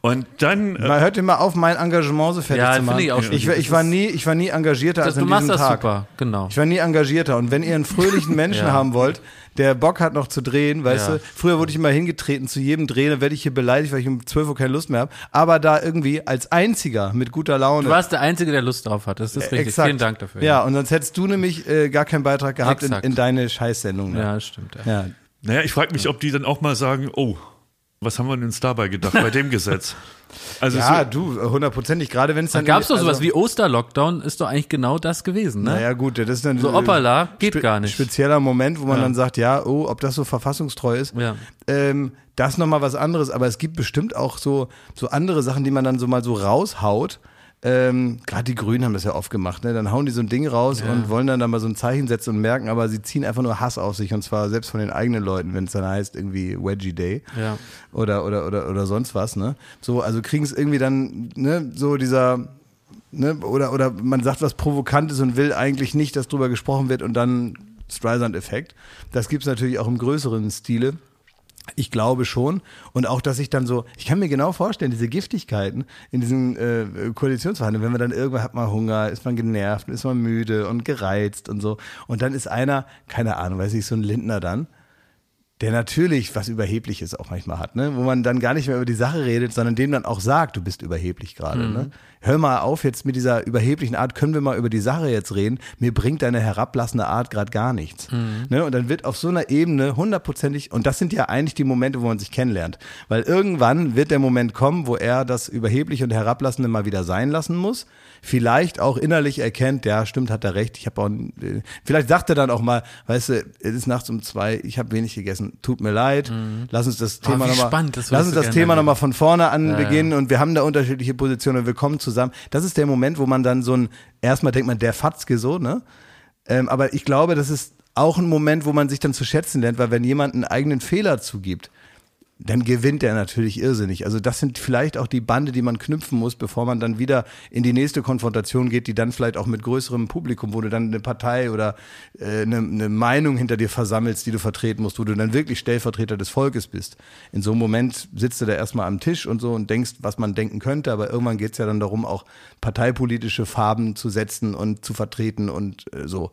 Und dann. äh, mal hört ihr mal auf, mein Engagement so fertig Ja, zu machen. ich auch ich, ich, war nie, ich war nie engagierter Das, als an du machst diesem das Tag. super, genau. Ich war nie engagierter. Und wenn ihr einen fröhlichen Menschen Ja. haben wollt, der Bock hat noch zu drehen, weißt Ja. du, früher wurde ich immer hingetreten zu jedem Dreh, dann werde ich hier beleidigt, weil ich um 12 Uhr keine Lust mehr habe. Aber da irgendwie als einziger mit guter Laune. Du warst der Einzige, der Lust drauf hat. Das ist richtig. Exakt. Vielen Dank dafür. Ja, und sonst hättest du nämlich äh, gar keinen Beitrag gehabt in, in deine Scheißsendung. Ne? Ja, stimmt. Ja. Ja. naja, ich frage mich, ob die dann auch mal sagen, oh, was haben wir denn uns dabei gedacht bei dem Gesetz? Also Ja, so, du, hundertprozentig. Gerade wenn es Da dann. gab es doch irgendwie- sowas also- wie Osterlockdown, ist doch eigentlich genau das gewesen, ne? Naja, gut, das ist dann. So äh, Opala geht gar nicht. Spezieller Moment, wo man Ja. dann sagt, ja, oh, ob das so verfassungstreu ist. Ja. Ähm, das nochmal was anderes, aber es gibt bestimmt auch so, so andere Sachen, die man dann so mal so raushaut. Ähm, Gerade die Grünen haben das ja oft gemacht, ne? Dann hauen die so ein Ding raus und wollen dann da mal so ein Zeichen setzen und merken, aber sie ziehen einfach nur Hass auf sich und zwar selbst von den eigenen Leuten, wenn es dann heißt, irgendwie Wedgie Day Ja. oder, oder, oder, oder sonst was, ne? So, also kriegen es irgendwie dann, ne, so dieser, ne, oder, oder man sagt was Provokantes und will eigentlich nicht, dass drüber gesprochen wird und dann Streisand-Effekt. Das gibt's natürlich auch im größeren Stile. Ich glaube schon. Und auch, dass ich dann so, ich kann mir genau vorstellen, diese Giftigkeiten in diesen äh, Koalitionsverhandlungen, wenn man dann irgendwann hat man Hunger, ist man genervt, ist man müde und gereizt und so. Und dann ist einer, keine Ahnung, weiß ich, so ein Lindner dann, der natürlich was Überhebliches auch manchmal hat, ne? wo man dann gar nicht mehr über die Sache redet, sondern dem dann auch sagt, du bist überheblich gerade. Ne? Hör mal auf jetzt mit dieser überheblichen Art, können wir mal über die Sache jetzt reden? Mir bringt deine herablassende Art gerade gar nichts. Ne? Und dann wird auf so einer Ebene hundertprozentig, und das sind ja eigentlich die Momente, wo man sich kennenlernt, weil irgendwann wird der Moment kommen, wo er das Überhebliche und Herablassende mal wieder sein lassen muss, vielleicht auch innerlich erkennt, ja, stimmt, hat er recht, ich habe auch, äh, vielleicht sagt er dann auch mal, weißt du, es ist nachts um zwei, ich habe wenig gegessen, tut mir leid, lass uns das Thema nochmal, spannend, das lass uns das Thema nochmal von vorne an beginnen und wir haben da unterschiedliche Positionen und wir kommen zusammen. Das ist der Moment, wo man dann so ein, erstmal denkt man, der Fatzke so, ne? Ähm, aber ich glaube, das ist auch ein Moment, wo man sich dann zu schätzen lernt, weil wenn jemand einen eigenen Fehler zugibt, dann gewinnt er natürlich irrsinnig. Also das sind vielleicht auch die Bande, die man knüpfen muss, bevor man dann wieder in die nächste Konfrontation geht, die dann vielleicht auch mit größerem Publikum, wo du dann eine Partei oder äh, eine, eine Meinung hinter dir versammelst, die du vertreten musst, wo du dann wirklich Stellvertreter des Volkes bist. In so einem Moment sitzt du da erstmal am Tisch und so und denkst, was man denken könnte, aber irgendwann geht's ja dann darum, auch parteipolitische Farben zu setzen und zu vertreten und äh, so.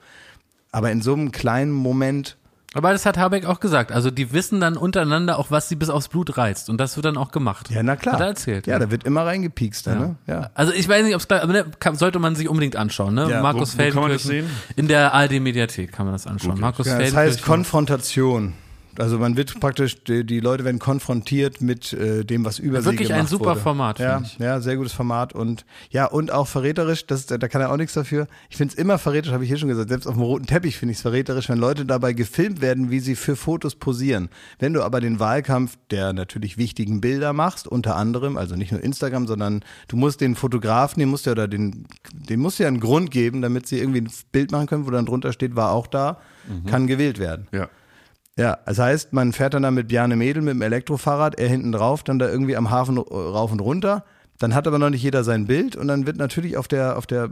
Aber in so einem kleinen Moment Aber das hat Habeck auch gesagt. Also die wissen dann untereinander auch, was sie bis aufs Blut reizt. Und das wird dann auch gemacht. Ja, na klar. Hat er erzählt. Ja, da wird immer reingepiekst, da, ne? Ja. Also ich weiß nicht, ob es aber ne, sollte man sich unbedingt anschauen. Ne? Ja, Markus wo- wo Feldenkirchen. In der ARD-Mediathek kann man das anschauen. Markus Ja, das heißt. Konfrontation. Also man wird praktisch, die, die Leute werden konfrontiert mit äh, dem, was über Wirklich sie ein gemacht super wurde. Format, Ja, finde ich. ja, sehr gutes Format und ja und auch verräterisch. Das, ist- da kann er auch nichts dafür. Ich finde es immer verräterisch, habe ich hier schon gesagt. Selbst auf dem roten Teppich finde ich es verräterisch, wenn Leute dabei gefilmt werden, wie sie für Fotos posieren. Wenn du aber den Wahlkampf der natürlich wichtigen Bilder machst, unter anderem, also nicht nur Instagram, sondern du musst den Fotografen, den musst du ja oder den, den musst du ja einen Grund geben, damit sie irgendwie ein Bild machen können, wo dann drunter steht, war auch da, kann gewählt werden. ja. Ja, das heißt, man fährt dann da mit Bjarne Mädel mit dem Elektrofahrrad, er hinten drauf, dann da irgendwie am Hafen äh, rauf und runter. Dann hat aber noch nicht jeder sein Bild und dann wird natürlich auf der, auf der,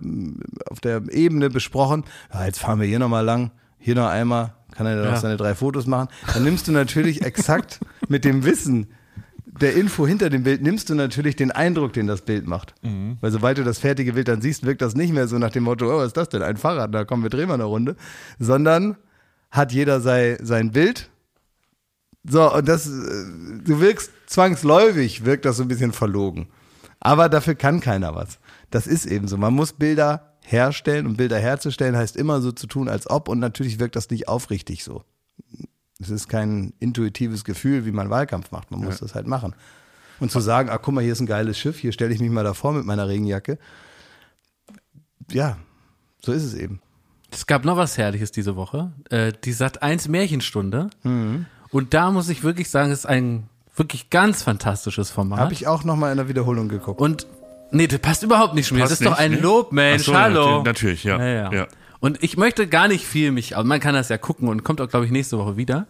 auf der Ebene besprochen, ja, jetzt fahren wir hier nochmal lang, hier noch einmal, kann er dann Ja. noch seine drei Fotos machen. Dann nimmst du natürlich exakt mit dem Wissen der Info hinter dem Bild, nimmst du natürlich den Eindruck, den das Bild macht. Weil sobald du das fertige Bild dann siehst, wirkt das nicht mehr so nach dem Motto, oh, was ist das denn, ein Fahrrad, da kommen wir drehen mal eine Runde, sondern hat jeder sei, sein Bild. So, und das, äh, du wirkst zwangsläufig, wirkt das so ein bisschen verlogen. Aber dafür kann keiner was. Das ist eben so. Man muss Bilder herstellen und Bilder herzustellen heißt immer so zu tun, als ob und natürlich wirkt das nicht aufrichtig so. Es ist kein intuitives Gefühl, wie man Wahlkampf macht. Man muss das halt machen. Und zu sagen, ah, guck mal, hier ist ein geiles Schiff, hier stelle ich mich mal davor mit meiner Regenjacke. Ja, so ist es eben. Es gab noch was Herrliches diese Woche. Äh, die Sat 1 Märchenstunde. Mhm. Und da muss ich wirklich sagen, es ist ein wirklich ganz fantastisches Format. Habe ich auch noch mal in der Wiederholung geguckt. Und nee, das passt überhaupt nicht wieder. Das ist doch nicht, ein ne? Lob, Mensch. So, ja, Hallo. natürlich, ja. Ja, ja. Ja. Und ich möchte gar nicht viel mich, aber man kann das ja gucken und kommt auch, glaube ich, nächste Woche wieder.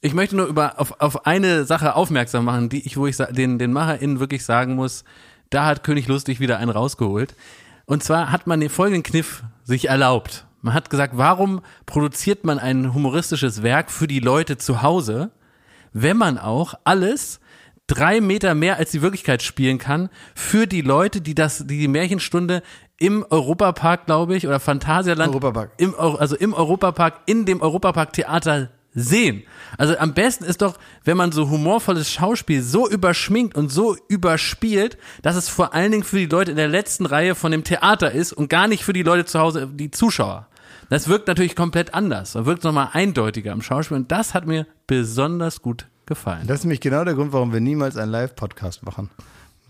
Ich möchte nur über auf, auf eine Sache aufmerksam machen, die ich, wo ich den, den MacherInnen wirklich sagen muss, da hat König Lustig wieder einen rausgeholt. Und zwar hat man den folgenden Kniff sich erlaubt. Man hat gesagt, warum produziert man ein humoristisches Werk für die Leute zu Hause, wenn man auch alles drei Meter mehr als die Wirklichkeit spielen kann für die Leute, die das, die die Märchenstunde im Europapark, glaube ich, oder Phantasialand, Europapark. im, also im Europapark, in dem Europapark Theater sehen. Also am besten ist doch, wenn man so humorvolles Schauspiel so überschminkt und so überspielt, dass es vor allen Dingen für die Leute in der letzten Reihe von dem Theater ist und gar nicht für die Leute zu Hause, die Zuschauer. Das wirkt natürlich komplett anders. Man wirkt nochmal eindeutiger im Schauspiel und das hat mir besonders gut gefallen. Das ist nämlich genau der Grund, warum wir niemals einen Live-Podcast machen.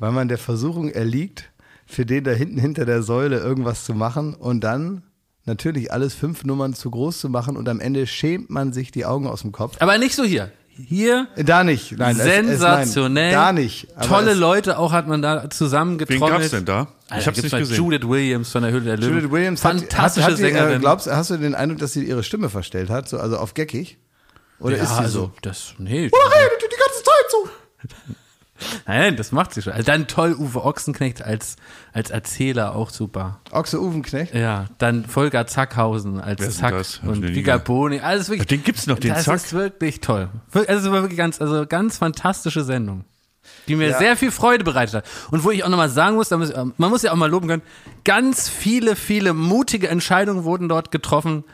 Weil man der Versuchung erliegt, für den da hinten hinter der Säule irgendwas zu machen und dann natürlich alles fünf Nummern zu groß zu machen und am Ende schämt man sich die Augen aus dem Kopf. Aber nicht so hier. Hier Da nicht, nein. es- es- sensationell. nein, da nicht. Aber Tolle es- Leute auch hat man da Wen zusammengetrommelt. gab's denn da? Alter, ich hab's nicht gesehen. Judith Williams von der Hülle der Löwen. Judith Williams hat, Fantastische hat, hat die, Sängerin. Äh, glaubst, hast du den Eindruck, dass sie ihre Stimme verstellt hat? So, also auf geckig? Oder ja, ist sie also, so? das, nee. Oder redet die die ganze Zeit so? Nein, das macht sie schon. Also dann toll Uwe Ochsenknecht als, als Erzähler auch super. Ochse Uwenknecht? Ja, dann Volker Zackhausen als Zack das? Und noch nie Giga gehört. Boni. Alles wirklich. Den gibt's noch, den das Zack? ist wirklich toll. Also es war wirklich ganz, also ganz fantastische Sendung. Die mir Ja. sehr viel Freude bereitet hat. Und wo ich auch nochmal sagen muss, man muss ja auch mal loben können, ganz viele, viele mutige Entscheidungen wurden dort getroffen.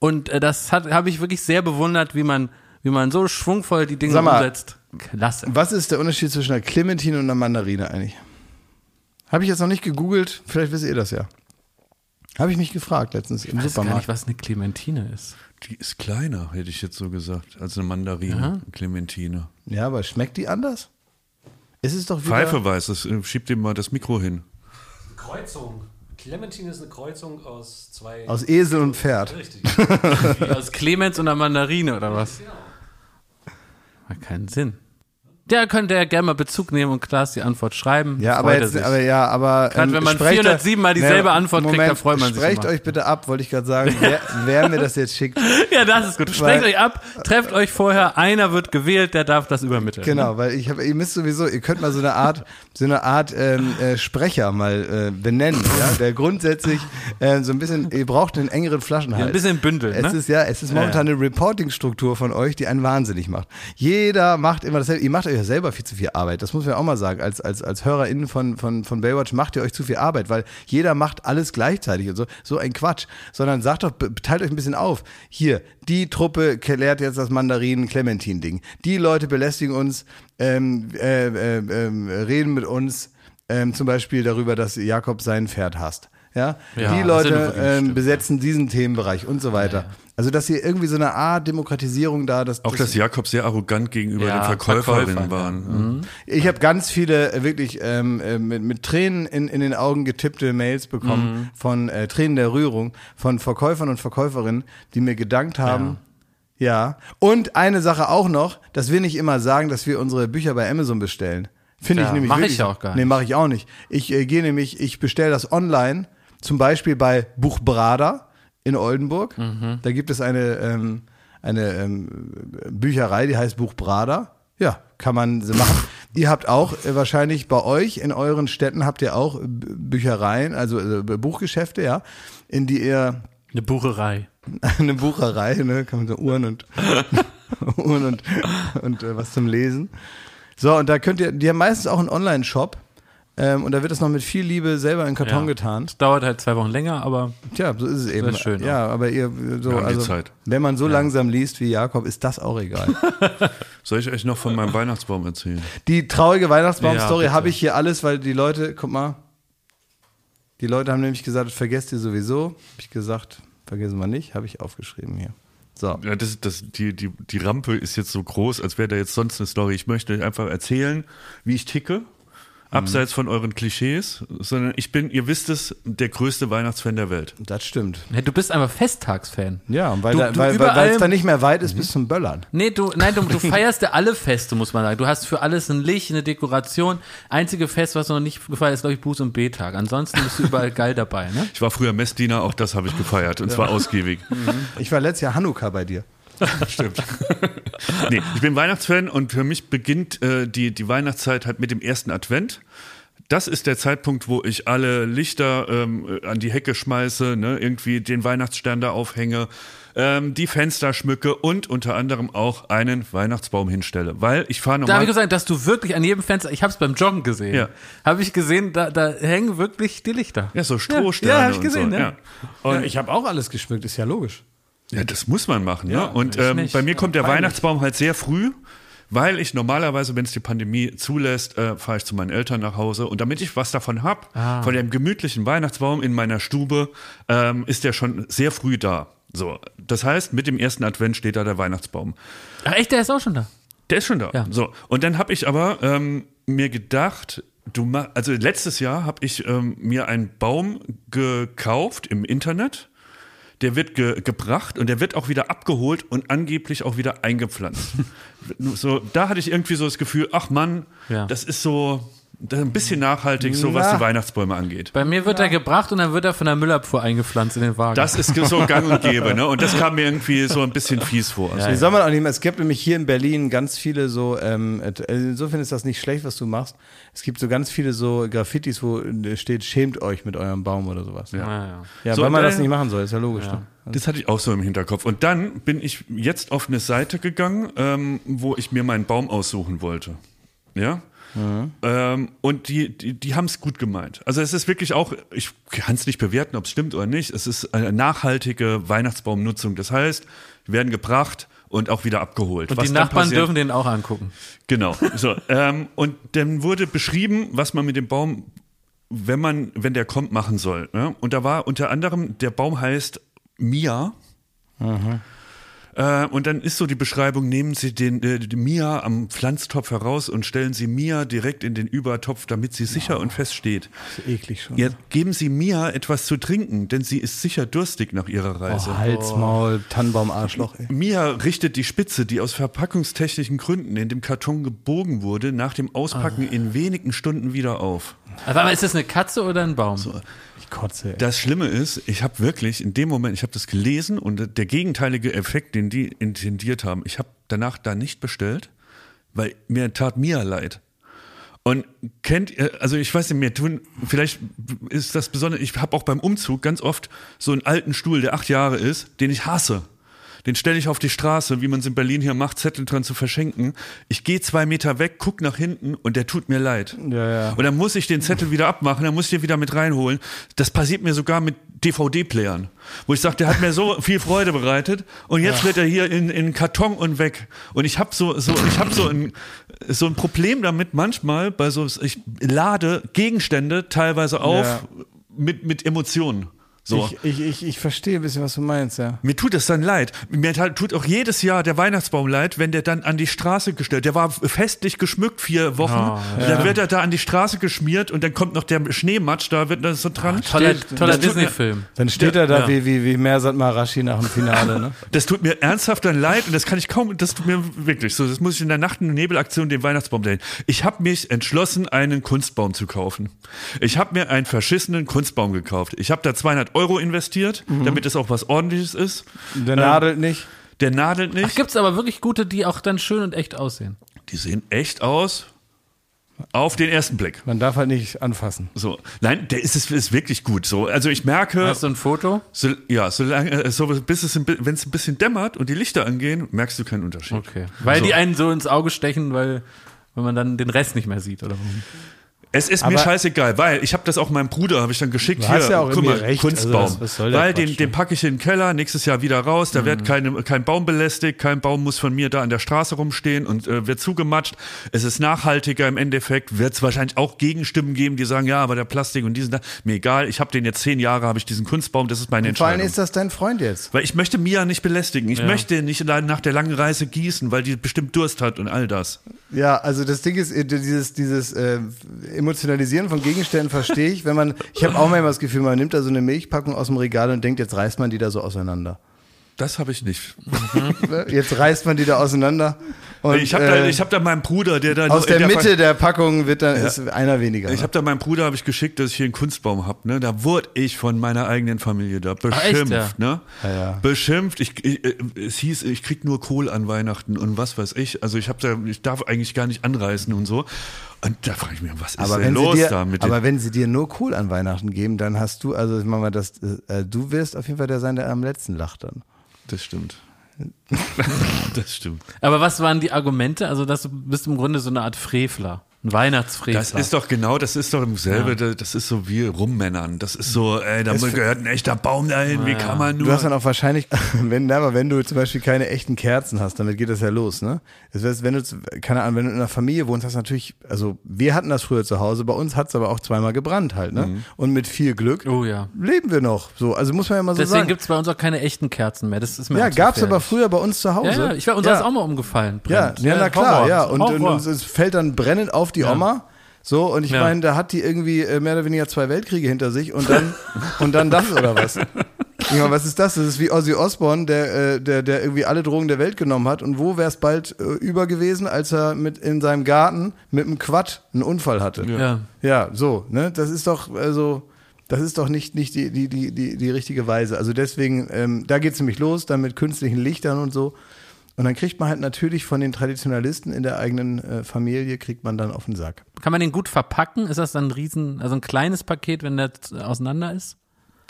Und äh, das hat habe ich wirklich sehr bewundert, wie man, wie man so schwungvoll die Dinge Sag mal, umsetzt. Klasse. Was ist der Unterschied zwischen einer Clementine und einer Mandarine eigentlich? Habe ich jetzt noch nicht gegoogelt, vielleicht wisst ihr das ja. Habe ich mich gefragt letztens im Ich weiß gar Supermarkt. nicht, was eine Clementine ist. Die ist kleiner, hätte ich jetzt so gesagt, als eine Mandarine, Ja. eine Clementine. Ja, aber schmeckt die anders? Es ist doch wieder Pfeife weiß es, äh, schieb dem mal das Mikro hin. Kreuzung. Clementine ist eine Kreuzung aus zwei. aus Esel und Pferd. Richtig. Aus Clemens und einer Mandarine oder was? Hat keinen Sinn. Der könnte ja gerne mal Bezug nehmen und Klaas die Antwort schreiben. Ja, aber er jetzt, aber ja, aber ähm, Gerade wenn man sprecht 407 Mal dieselbe Ne, Antwort kriegt, Moment, da freut man sich Sprecht euch bitte ab, wollte ich gerade sagen, wer, wer mir das jetzt schickt. ja, das ist gut. Sprecht euch ab, trefft euch vorher, einer wird gewählt, der darf das übermitteln. Genau, weil ich habe, ihr müsst sowieso, ihr könnt mal so eine Art, so eine Art ähm, äh, Sprecher mal äh, benennen, ja, der grundsätzlich äh, so ein bisschen, ihr braucht einen engeren Flaschenhals. Ja, ein bisschen bündeln, Es ne? ist ja, es ist momentan eine Reporting-Struktur von euch, die einen wahnsinnig macht. Jeder macht immer dasselbe. Ihr macht euch ja selber viel zu viel Arbeit. Das muss man auch mal sagen. Als, als, als HörerInnen von, von, von Baywatch macht ihr euch zu viel Arbeit, weil jeder macht alles gleichzeitig und so. So ein Quatsch. Sondern sagt doch, teilt euch ein bisschen auf. Hier, die Truppe klärt jetzt das Mandarinen-Clementin-Ding. Die Leute belästigen uns, ähm, äh, äh, ähm, reden mit uns, ähm, zum Beispiel darüber, dass Jakob sein Pferd hasst. Ja, Ja, die Leute ähm, besetzen diesen Themenbereich und so weiter. Also, dass hier irgendwie so eine Art Demokratisierung da, dass, Auch dass Jakob sehr arrogant gegenüber Ja, den Verkäuferinnen Verkäufer, waren. ich habe ganz viele äh, wirklich ähm, äh, mit, mit Tränen in, in den Augen getippte Mails bekommen von äh, Tränen der Rührung von Verkäufern und Verkäuferinnen, die mir gedankt haben. Ja. Und eine Sache auch noch, dass wir nicht immer sagen, dass wir unsere Bücher bei Amazon bestellen. Finde Ja, ich nämlich mach ich wirklich. ja auch gar Nee, nicht. mache ich auch nicht. Ich äh, gehe nämlich, ich bestelle das online, zum Beispiel bei Buchbrada in Oldenburg. Mhm. Da gibt es eine, ähm, eine ähm, Bücherei, die heißt Buchbrada. Ja, kann man so machen. Ihr habt auch äh, wahrscheinlich bei euch in euren Städten habt ihr auch B- Büchereien, also äh, Buchgeschäfte, ja, in die ihr Eine Bucherei. eine Bucherei, ne, kann man so Uhren und Uhren und und äh, was zum Lesen. So und da könnt ihr, die haben meistens auch einen Online-Shop ähm, und da wird das noch mit viel Liebe selber in Karton Ja. getan. Das dauert halt zwei Wochen länger, aber Tja, so ist es eben. ist schön ja, aber ihr so also, Zeit. wenn man so langsam liest wie Jakob, ist das auch egal. Soll ich euch noch von meinem Weihnachtsbaum erzählen? Die traurige Weihnachtsbaum-Story Ja, habe ich hier alles, weil die Leute, guck mal, Die Leute haben nämlich gesagt, das vergesst ihr sowieso. Hab ich gesagt, vergessen wir nicht, habe ich aufgeschrieben hier. So. Ja, das, das, die, die, die Rampe ist jetzt so groß, als wäre da jetzt sonst eine Story. Ich möchte euch einfach erzählen, wie ich ticke. Abseits von euren Klischees, sondern ich bin, ihr wisst es, der größte Weihnachtsfan der Welt. Das stimmt. Ja, du bist einfach Festtagsfan. Ja, weil Du- da- du weil weil überall- weil es dann nicht mehr weit ist bis zum Böllern. Nee, du, nein, du, du feierst ja alle Feste, muss man sagen. Du hast für alles ein Licht, eine Dekoration. Einzige Fest, was noch nicht gefeiert ist, glaube ich, Buß- und B-Tag. Ansonsten bist du überall geil dabei, ne? Ich war früher Messdiener, auch das habe ich gefeiert und zwar ausgiebig. Ich war letztes Jahr Hanukkah bei dir. Stimmt. nee, ich bin Weihnachtsfan und für mich beginnt äh, die, die Weihnachtszeit halt mit dem ersten Advent. Das ist der Zeitpunkt, wo ich alle Lichter ähm, an die Hecke schmeiße, ne, irgendwie den Weihnachtsstern da aufhänge, ähm, die Fenster schmücke und unter anderem auch einen Weihnachtsbaum hinstelle. Weil ich fahre Da habe normal. ich gesagt, dass du wirklich an jedem Fenster, ich habe es beim Joggen gesehen, Ja. habe ich gesehen, da, da hängen wirklich die Lichter. ja, so Strohsterne Ja, hab ich und gesehen, so. ja. Ja. Und Ja, ich habe auch alles geschmückt, ist ja logisch. Ja, das muss man machen. Ja, ne? Und ähm, bei mir kommt der peinlich. Weihnachtsbaum halt sehr früh, weil ich normalerweise, wenn es die Pandemie zulässt, äh, fahre ich zu meinen Eltern nach Hause. Und damit ich was davon hab, Ah. von dem gemütlichen Weihnachtsbaum in meiner Stube, ähm, ist der schon sehr früh da. So, das heißt, mit dem ersten Advent steht da der Weihnachtsbaum. Ach echt, der ist auch schon da. Der ist schon da. Ja. So, und dann habe ich aber ähm, mir gedacht, du mach, also letztes Jahr habe ich ähm, mir einen Baum gekauft im Internet. Der wird ge gebracht und der wird auch wieder abgeholt und angeblich auch wieder eingepflanzt. so, da hatte ich irgendwie so das Gefühl, ach Mann, Ja. das ist so ein bisschen nachhaltig, so was die Weihnachtsbäume angeht. Bei mir wird er gebracht und dann wird er von der Müllabfuhr eingepflanzt in den Wagen. Das ist so gang und gäbe, ne? Und das kam mir irgendwie so ein bisschen fies vor. Also, Wie soll man auch nicht mehr, es gibt nämlich hier in Berlin ganz viele so, ähm, äh, insofern ist das nicht schlecht, was du machst. Es gibt so ganz viele so Graffitis, wo äh, steht, schämt euch mit eurem Baum oder sowas. Ja, Ah, ja. ja So, weil man und, das äh, nicht machen soll, ist ja logisch. ne? Das hatte ich auch so im Hinterkopf. Und dann bin ich jetzt auf eine Seite gegangen, ähm, wo ich mir meinen Baum aussuchen wollte. Ja? Ähm, und die, die, die haben es gut gemeint. Also es ist wirklich auch, ich kann es nicht bewerten, ob es stimmt oder nicht. Es ist eine nachhaltige Weihnachtsbaumnutzung. Das heißt, die werden gebracht und auch wieder abgeholt. Und Was die Nachbarn passiert- dürfen den auch angucken. Genau. So, ähm, und dann wurde beschrieben, was man mit dem Baum, wenn man, wenn der kommt, machen soll. Ne? Und da war unter anderem, der Baum heißt Mia. Äh, und dann ist so die Beschreibung, nehmen Sie den, äh, die Mia am Pflanztopf heraus und stellen Sie Mia direkt in den Übertopf, damit sie sicher und fest steht. Ist eklig schon. Ja, geben Sie Mia etwas zu trinken, denn sie ist sicher durstig nach ihrer Reise. Oh, Hals, Maul, Tannenbaum, Arschloch. Ey. Mia richtet die Spitze, die aus verpackungstechnischen Gründen in dem Karton gebogen wurde, nach dem Auspacken in wenigen Stunden wieder auf. Aber ist das eine Katze oder ein Baum? Ich kotze. Ey. Das Schlimme ist, ich habe wirklich in dem Moment, ich habe das gelesen und der gegenteilige Effekt, den die intendiert haben, ich habe danach da nicht bestellt, weil mir tat Mia leid. Und kennt ihr, also ich weiß nicht, mir tun, vielleicht ist das besonders, ich habe auch beim Umzug ganz oft so einen alten Stuhl, der acht Jahre ist, den ich hasse. Den stelle ich auf die Straße, wie man es in Berlin hier macht, Zettel dran zu verschenken. Ich gehe zwei Meter weg, guck nach hinten und der tut mir leid. Ja, ja. Und dann muss ich den Zettel wieder abmachen, dann muss ich den wieder mit reinholen. Das passiert mir sogar mit DVD-Playern, wo ich sage, der hat mir so viel Freude bereitet und jetzt wird er hier in, in Karton und weg. Und ich habe so, so, ich habe so ein, so ein Problem damit manchmal bei so, ich lade Gegenstände teilweise auf Ja. mit, mit Emotionen. So. Ich, ich, ich, ich verstehe ein bisschen, was du meinst, ja. Mir tut es dann leid. Mir ta- tut auch jedes Jahr der Weihnachtsbaum leid, wenn der dann an die Straße gestellt. Der war festlich geschmückt vier Wochen. Oh, Dann wird er da an die Straße geschmiert und dann kommt noch der Schneematsch, da wird das so dran. Toller, toller mir- Disney-Film. Dann steht er da Ja. wie, wie, wie Mersat Marashi nach dem Finale, ne? Das tut mir ernsthaft dann leid und das kann ich kaum, das tut mir wirklich so. Das muss ich in der Nacht- und Nebelaktion den Weihnachtsbaum drehen. Ich habe mich entschlossen, einen Kunstbaum zu kaufen. Ich habe mir einen verschissenen Kunstbaum gekauft. Ich habe da 200 Euro investiert, damit es auch was ordentliches ist. Der nadelt nicht. Der nadelt nicht. Ach, gibt's aber wirklich gute, die auch dann schön und echt aussehen. Die sehen echt aus. Auf den ersten Blick. Man darf halt nicht anfassen. So. Nein, der ist, ist, ist wirklich gut. So. Also ich merke, Hast du ein Foto? so, ja, solange, äh, so, bis es, wenn es ein bisschen dämmert und die Lichter angehen, merkst du keinen Unterschied. Okay. Weil So. die einen so ins Auge stechen, weil, weil man dann den Rest nicht mehr sieht, oder warum? Es ist mir Aber- scheißegal, weil ich habe das auch meinem Bruder, habe ich dann geschickt, Du hier, hast ja auch guck mal, recht, Kunstbaum. also das- was soll der weil den, den packe ich in den Keller, nächstes Jahr wieder raus, da Mhm. wird keine, kein Baum belästigt, kein Baum muss von mir da an der Straße rumstehen und äh, wird zugematscht. Es ist nachhaltiger im Endeffekt, wird es wahrscheinlich auch Gegenstimmen geben, die sagen, ja, aber der Plastik und diesen da, mir egal, ich habe den jetzt zehn Jahre, habe ich diesen Kunstbaum, das ist meine Vor allem Entscheidung. ist das dein Freund jetzt. weil ich möchte Mia nicht belästigen. Ich möchte nicht nach der langen Reise gießen, weil die bestimmt Durst hat und all das. Ja, also das Ding ist, äh, dieses, dieses äh, Emotionalisieren von Gegenständen verstehe ich, wenn man, ich habe auch manchmal das Gefühl, man nimmt da so eine Milchpackung aus dem Regal und denkt, jetzt reißt man die da so auseinander. Das habe ich nicht. Jetzt reißt man die da auseinander. Und, ich habe äh, da, ich hab da meinen Bruder, der da aus der Ver- Mitte der Packung wird dann ist einer weniger. Ich habe da meinem Bruder habe ich geschickt, dass ich hier einen Kunstbaum hab. Ne, da wurde ich von meiner eigenen Familie da beschimpft. echt, ja? Ne, Ja, ja. beschimpft. Ich, ich, äh, es hieß, ich krieg nur Kohl an Weihnachten und was weiß ich. Also ich habe da, ich darf eigentlich gar nicht anreisen und so. Und da frage ich mich, was ist aber denn wenn, los dir, da mit aber wenn sie dir nur Kohl an Weihnachten geben, dann hast du, also ich mach mal das, äh, du wirst auf jeden Fall der sein, der am letzten lacht dann. Das stimmt. das stimmt. Aber was waren die Argumente? Also, dass du bist im Grunde so eine Art Frevler. Ein Weihnachtsfrevler. Das ist doch genau, das ist doch dasselbe, das ist so wie Rummännern. Das ist so, ey, da gehört ein echter Baum dahin, wie kann man nur. Du hast dann auch wahrscheinlich, wenn, na, aber wenn du zum Beispiel keine echten Kerzen hast, damit geht das ja los, ne? Das heißt, wenn du, keine Ahnung, wenn du in einer Familie wohnst, hast du natürlich, also wir hatten das früher zu Hause, bei uns hat es aber auch zweimal gebrannt halt, ne? Mhm. Und mit viel Glück Oh ja. leben wir noch. So, also muss man ja mal so Deswegen sagen. gibt's bei uns auch keine echten Kerzen mehr. Das ist mir ja, zu gab's aber früher bei uns zu Hause. Ja, ja, ich war uns ja. ist auch mal umgefallen. Ja, brennt. ja, na klar, Horror. ja. Und, und, und es fällt dann brennend auf die Oma. So, und ich Ja. meine, da hat die irgendwie äh, mehr oder weniger zwei Weltkriege hinter sich und dann, und dann das oder was? Ich meine, was ist das? Das ist wie Ozzy Osbourne, der, äh, der, der irgendwie alle Drogen der Welt genommen hat. Und wo wäre es bald äh, über gewesen, als er mit in seinem Garten mit einem Quad einen Unfall hatte? Ja. Ja, so, ne? Das ist doch, also, das ist doch nicht, nicht die, die, die, die, die richtige Weise. Also deswegen, ähm, da geht's nämlich los, dann mit künstlichen Lichtern und so. Und dann kriegt man halt natürlich von den Traditionalisten in der eigenen äh, Familie, kriegt man dann auf den Sack. Kann man den gut verpacken? Ist das dann ein riesen, also ein kleines Paket, wenn z- auseinander ist?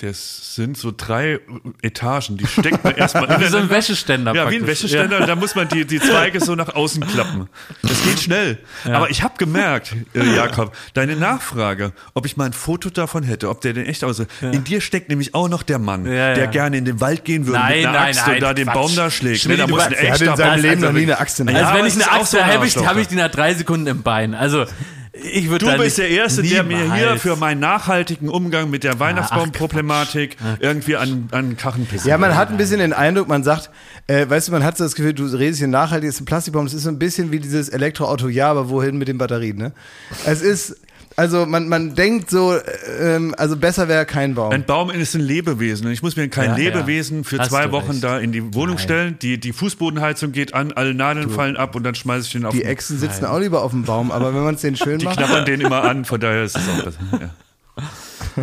Das sind so drei Etagen, die steckt man erstmal Wie so ein. Wäscheständer Ja, wie ein praktisch. Wäscheständer, da muss man die, die Zweige so nach außen klappen. Das geht schnell. Aber ich habe gemerkt, äh, Jakob, deine Nachfrage, ob ich mal ein Foto davon hätte, ob der denn echt aussieht. In dir steckt nämlich auch noch der Mann, Ja, der ja. gerne in den Wald gehen würde Nein, mit einer nein, Axt nein, und da den Quatsch. Baum da schlägt. Schmidt, da muss ein er hat in echter seinem Leben noch also nie eine Axt in der Ja, Also wenn ich eine Axt so habe, ich, hab ich die nach drei Sekunden im Bein. Also ich würde Du bist der Erste, der mir hier für meinen nachhaltigen Umgang mit der Weihnachtsbaumproblematik irgendwie an, an Kachen pissen Ja, man hat ein bisschen den Eindruck, man sagt, äh, weißt du, man hat so das Gefühl, du redest hier nachhaltig, ist ein Plastikbaum, das ist so ein bisschen wie dieses Elektroauto, ja, aber wohin mit den Batterien, ne? Es ist, also man, man denkt so, äh, ähm, also besser wäre kein Baum. Ein Baum ist ein Lebewesen. Und ich muss mir kein Ja, Lebewesen für Hast zwei du Wochen recht. da in die Wohnung stellen. Die, die Fußbodenheizung geht an, alle Nadeln fallen ab und dann schmeiße ich den auf Die Echsen sitzen auch lieber auf dem Baum, aber wenn man es denen schön Die macht. knabbern den immer an, von daher ist es auch besser. Ja.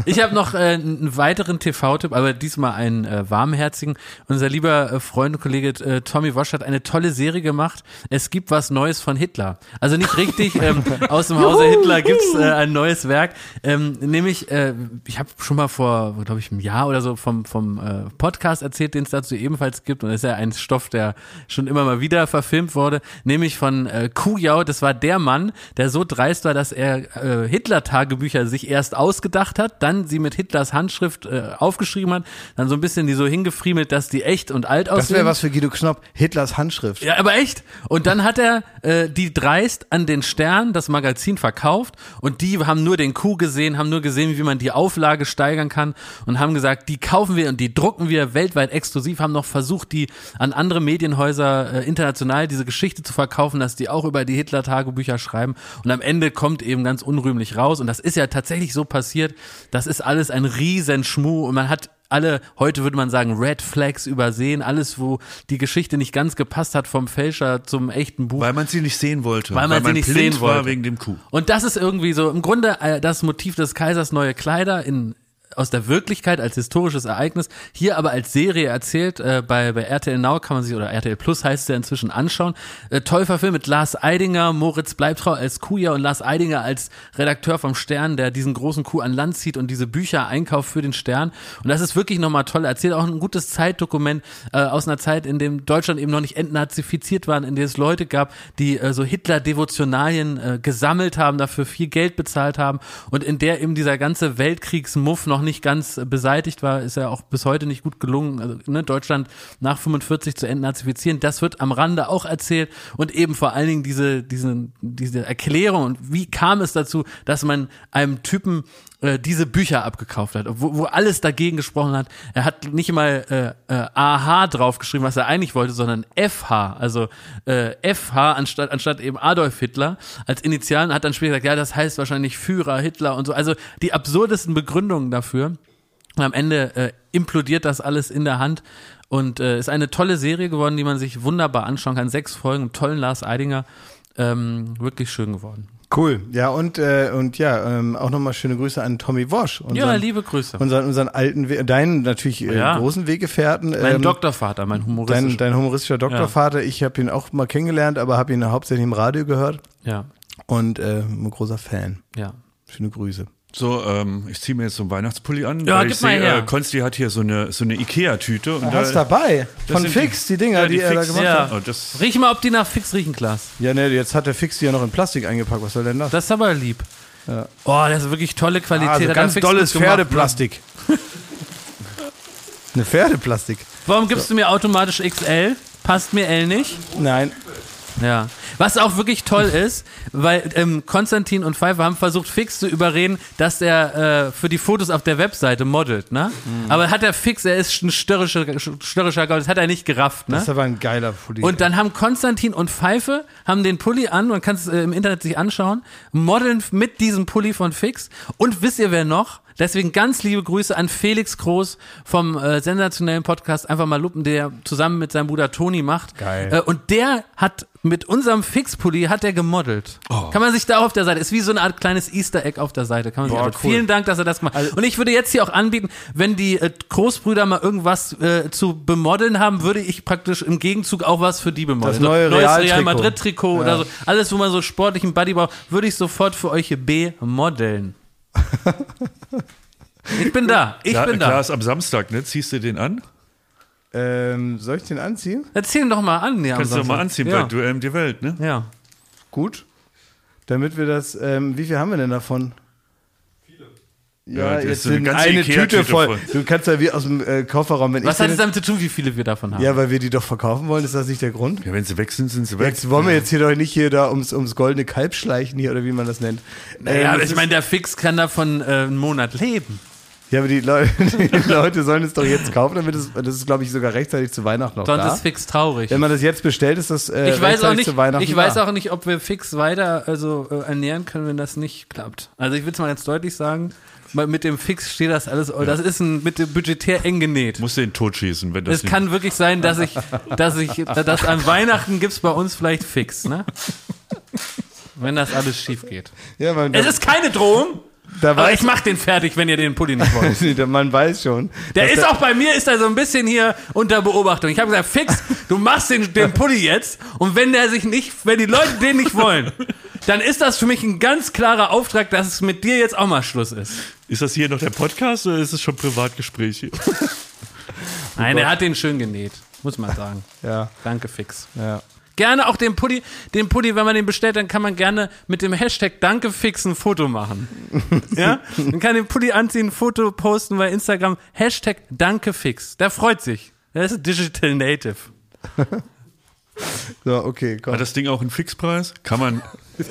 Ich habe noch äh, einen weiteren TV-Tipp, aber diesmal einen äh, warmherzigen. Unser lieber äh, Freund und Kollege äh, Tommy Wosch hat eine tolle Serie gemacht. Es gibt was Neues von Hitler. Also nicht richtig, ähm, aus dem Hause Hitler gibt's äh, ein neues Werk. Ähm, nämlich, äh, ich habe schon mal vor, glaube ich, einem Jahr oder so vom, vom äh, Podcast erzählt, den es dazu ebenfalls gibt. Und das ist ja ein Stoff, der schon immer mal wieder verfilmt wurde. Nämlich von äh, Kujau. Das war der Mann, der so dreist war, dass er äh, Hitler-Tagebücher sich erst ausgedacht hat, dann sie mit Hitlers Handschrift äh, aufgeschrieben hat, dann so ein bisschen die so hingefriemelt, dass die echt und alt aussehen. Das wäre was für Guido Knopp, Hitlers Handschrift. Ja, aber echt. Und dann hat er äh, die dreist an den Stern, das Magazin, verkauft und die haben nur den Coup gesehen, haben nur gesehen, wie man die Auflage steigern kann und haben gesagt, die kaufen wir und die drucken wir weltweit exklusiv, haben noch versucht, die an andere Medienhäuser äh, international diese Geschichte zu verkaufen, dass die auch über die Hitler-Tagebücher schreiben und am Ende kommt eben ganz unrühmlich raus und das ist ja tatsächlich so passiert, das ist alles ein riesen Schmuh und man hat alle, heute würde man sagen, Red Flags übersehen, alles, wo die Geschichte nicht ganz gepasst hat vom Fälscher zum echten Buch. Weil man sie nicht sehen wollte. Weil man sie nicht sehen war wollte. wegen dem Kuh. Und das ist irgendwie so im Grunde äh, das Motiv des Kaisers neue Kleider in aus der Wirklichkeit als historisches Ereignis, hier aber als Serie erzählt. Äh, bei, bei RTL Now kann man sich, oder RTL Plus heißt es ja inzwischen anschauen. Äh, toll verfilmt mit Lars Eidinger, Moritz Bleibtrau als Kuja und Lars Eidinger als Redakteur vom Stern, der diesen großen Kuh an Land zieht und diese Bücher einkauft für den Stern. Und das ist wirklich nochmal toll. Erzählt auch ein gutes Zeitdokument äh, aus einer Zeit, in dem Deutschland eben noch nicht entnazifiziert war, in der es Leute gab, die äh, so Hitler-Devotionalien äh, gesammelt haben, dafür viel Geld bezahlt haben und in der eben dieser ganze Weltkriegsmuff noch nicht ganz äh, beseitigt war, ist ja auch bis heute nicht gut gelungen, also, ne, Deutschland nach 45 zu entnazifizieren. Das wird am Rande auch erzählt und eben vor allen Dingen diese, diese, diese Erklärung und wie kam es dazu, dass man einem Typen äh, diese Bücher abgekauft hat, wo, wo alles dagegen gesprochen hat. Er hat nicht mal äh, äh, AH draufgeschrieben, was er eigentlich wollte, sondern FH, also äh, FH anstatt anstatt eben Adolf Hitler als Initialen hat dann später gesagt, ja, das heißt wahrscheinlich Führer Hitler und so. Also die absurdesten Begründungen dafür. Und am Ende äh, implodiert das alles in der Hand und äh, ist eine tolle Serie geworden, die man sich wunderbar anschauen kann. Sechs Folgen, tollen Lars Eidinger, ähm, wirklich schön geworden. Cool. Ja, und, äh, und ja, ähm, auch nochmal schöne Grüße an Tommy Wosch. Unseren, Ja, liebe Grüße. Unseren, unseren alten, We deinen natürlich äh, Ja. großen Weggefährten. Mein ähm, Doktorvater, mein Dein, humoristischer. dein humoristischer Doktorvater, ich habe ihn auch mal kennengelernt, aber habe ihn hauptsächlich im Radio gehört ja, und äh, ein großer Fan. ja. Schöne Grüße. So, ähm, ich ziehe mir jetzt so einen Weihnachtspulli an. Ja, weil gib ich mal sehe, her. Äh, Konsti hat hier so eine, so eine Ikea-Tüte. und Hast da- dabei? Von Fix, die, Dinger, Ja, die, die er da Fix, gemacht Ja. hat. Oh, das, Riech mal, ob die nach Fix riechen, Klaas. Ja, ne, jetzt hat der Fix die ja noch in Plastik eingepackt. Was soll denn das? Das ist aber lieb. Oh, das ist wirklich tolle Qualität. also ganz Fix gut gemacht, Pferdeplastik. Eine Pferdeplastik. ne? Warum gibst du mir automatisch XL? Passt mir L nicht? Nein. Ja. Was auch wirklich toll ist, weil ähm, Konstantin und Pfeiffer haben versucht, Fix zu überreden, dass er äh, für die Fotos auf der Webseite modelt, ne? Mhm. Aber hat er Fix, er ist ein störrischer, störrischer Gaul, das hat er nicht gerafft, ne? Das ist aber ein geiler Pulli. Und dann haben Konstantin und Pfeife haben den Pulli an, man kann es äh, im Internet sich anschauen, modeln mit diesem Pulli von Fix. Und wisst ihr wer noch? Deswegen ganz liebe Grüße an Felix Groß vom äh, sensationellen Podcast Einfach mal Lupen, der zusammen mit seinem Bruder Toni macht. Geil. Äh, und der hat mit unserem Fix-Pulli hat er gemodelt. Kann man sich da auf der Seite, ist wie so eine Art kleines Easter Egg auf der Seite. Kann man sich Boah, anschauen. cool. Vielen Dank, dass er das macht. und ich würde jetzt hier auch anbieten, wenn die äh, Großbrüder mal irgendwas äh, zu bemodeln haben, würde ich praktisch im Gegenzug auch was für die bemodeln. Das neue Neues Real-Trikot. Real Madrid Trikot oder so. Alles, wo man so sportlichen Buddy braucht, würde ich sofort für euch hier bemodeln. Ich bin da. Ich Klar, bin da. Klar ist am Samstag, ne? Ziehst du den an? ähm, soll ich den anziehen? Erzähl ihn doch mal an. Ja, Kannst du doch mal anziehen ja. bei Duell die Welt, ne? Ja. Gut. Damit wir das, ähm, wie viel haben wir denn davon? Ja, jetzt ist so eine sind ganze eine Tüte voll. voll. Du kannst ja wie aus dem äh, Kofferraum, wenn Was ich hat es damit zu tun, wie viele wir davon haben? Ja, weil wir die doch verkaufen wollen, ist das nicht der Grund? Ja, wenn sie weg sind, sind sie weg. Jetzt wollen wir jetzt hier doch nicht hier da ums, ums goldene Kalb schleichen hier oder wie man das nennt. Ja, Ähm, aber ich meine, der Fix kann davon äh, einen Monat leben. ja, aber die Leute, die Leute sollen es doch jetzt kaufen, damit es, das ist glaube ich sogar rechtzeitig zu Weihnachten noch Sonst da. ist Fix traurig. Wenn man das jetzt bestellt, ist das äh, ich weiß auch nicht, zu Weihnachten ich weiß da. auch nicht, ob wir Fix weiter also äh, ernähren können, wenn das nicht klappt. Also ich will es mal ganz deutlich sagen, mit dem Fix steht das alles, oh, das ist ein, mit dem budgetär eng genäht. Musst du den tot schießen, wenn das Es kann wirklich sein, dass ich, dass ich, dass an Weihnachten gibt's bei uns vielleicht Fix, ne? Wenn das alles schief geht. Ja, man, Es ist keine Drohung, da aber ich mach den fertig, wenn ihr den Pulli nicht wollt. man weiß schon. Der ist auch bei mir, ist er so ein bisschen hier unter Beobachtung. Ich habe gesagt, fix, du machst den, den Pulli jetzt und wenn der sich nicht, wenn die Leute den nicht wollen, dann ist das für mich ein ganz klarer Auftrag, dass es mit dir jetzt auch mal Schluss ist. Ist das hier noch der Podcast oder ist es schon Privatgespräch hier? Nein, er hat den schön genäht, muss man sagen. Ja, Danke, Fix. ja. Gerne auch den Pulli, den Pulli, wenn man den bestellt, dann kann man gerne mit dem Hashtag Danke Fix ein Foto machen. ja? Man kann den Pulli anziehen, ein Foto posten bei Instagram, Hashtag Danke Fix. Der freut sich. Der ist Digital Native. So, okay, komm. Hat das Ding auch einen Fixpreis? Kann man.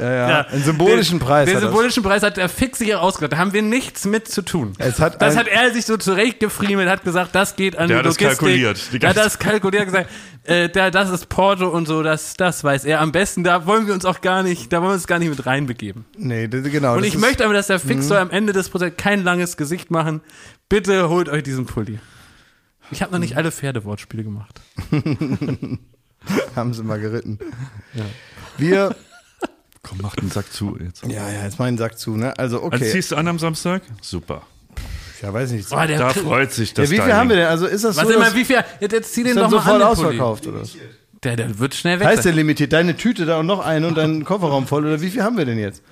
Ja, ja. Einen symbolischen den, Preis. Den hat das. symbolischen Preis hat der Fix sich ausgedacht. Da haben wir nichts mit zu tun. Es hat das hat er sich so zurechtgefriemelt, hat gesagt, das geht an Der die hat das Logistik. kalkuliert, die Der hat das kalkuliert, gesagt, äh, der, das ist Porto und so, das, das weiß er am besten. Da wollen wir uns auch gar nicht, da wollen wir uns gar nicht mit reinbegeben. Nee, das, genau. Und ich ist- möchte aber, dass der Fix soll am Ende des Prozesses kein langes Gesicht machen. Bitte holt euch diesen Pulli. Ich habe noch nicht alle Pferdewortspiele gemacht. Haben sie mal geritten. Wir. Komm, mach den Sack zu jetzt. Ja, ja, jetzt meinen Sack zu, ne? Also, Also okay. ziehst du an am Samstag? Super. ja, weiß nicht. Oh, der Da freut sich das Ja, wie viel haben wir denn? Also ist das Was so, dass, wie viel? Jetzt, jetzt zieh den ist doch dann mal sofort an. den Pulli. ausverkauft, oder? Der, der wird schnell weg. Heißt der limitiert? Deine Tüte da und noch eine und dein Kofferraum voll, oder wie viel haben wir denn jetzt?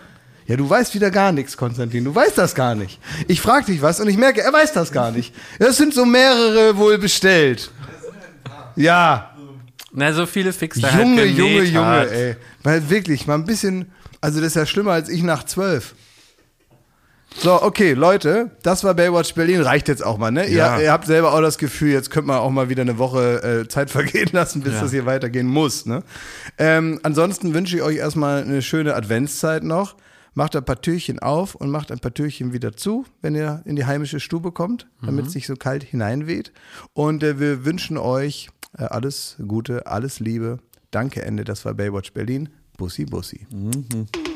Ja, du weißt wieder gar nichts, Konstantin. Du weißt das gar nicht. Ich frag dich was und ich merke, er weiß das gar nicht. Das sind so mehrere wohl bestellt. Ja, Na, so viele fix da Junge, halt Junge, Junge, hat. ey. Weil wirklich, mal ein bisschen, also das ist ja schlimmer als ich nach zwölf. So, okay, Leute, das war Baywatch Berlin, reicht jetzt auch mal, ne? Ja. Ihr, ihr habt selber auch das Gefühl, jetzt könnte man auch mal wieder eine Woche äh, Zeit vergehen lassen, bis Ja. das hier weitergehen muss, ne? Ähm, ansonsten wünsche ich euch erstmal eine schöne Adventszeit noch. Macht ein paar Türchen auf und macht ein paar Türchen wieder zu, wenn ihr in die heimische Stube kommt, damit es nicht so kalt hineinweht. Und äh, wir wünschen euch alles Gute, alles Liebe. Danke, Ende. Das war Baywatch Berlin. Bussi, Bussi. Baywatch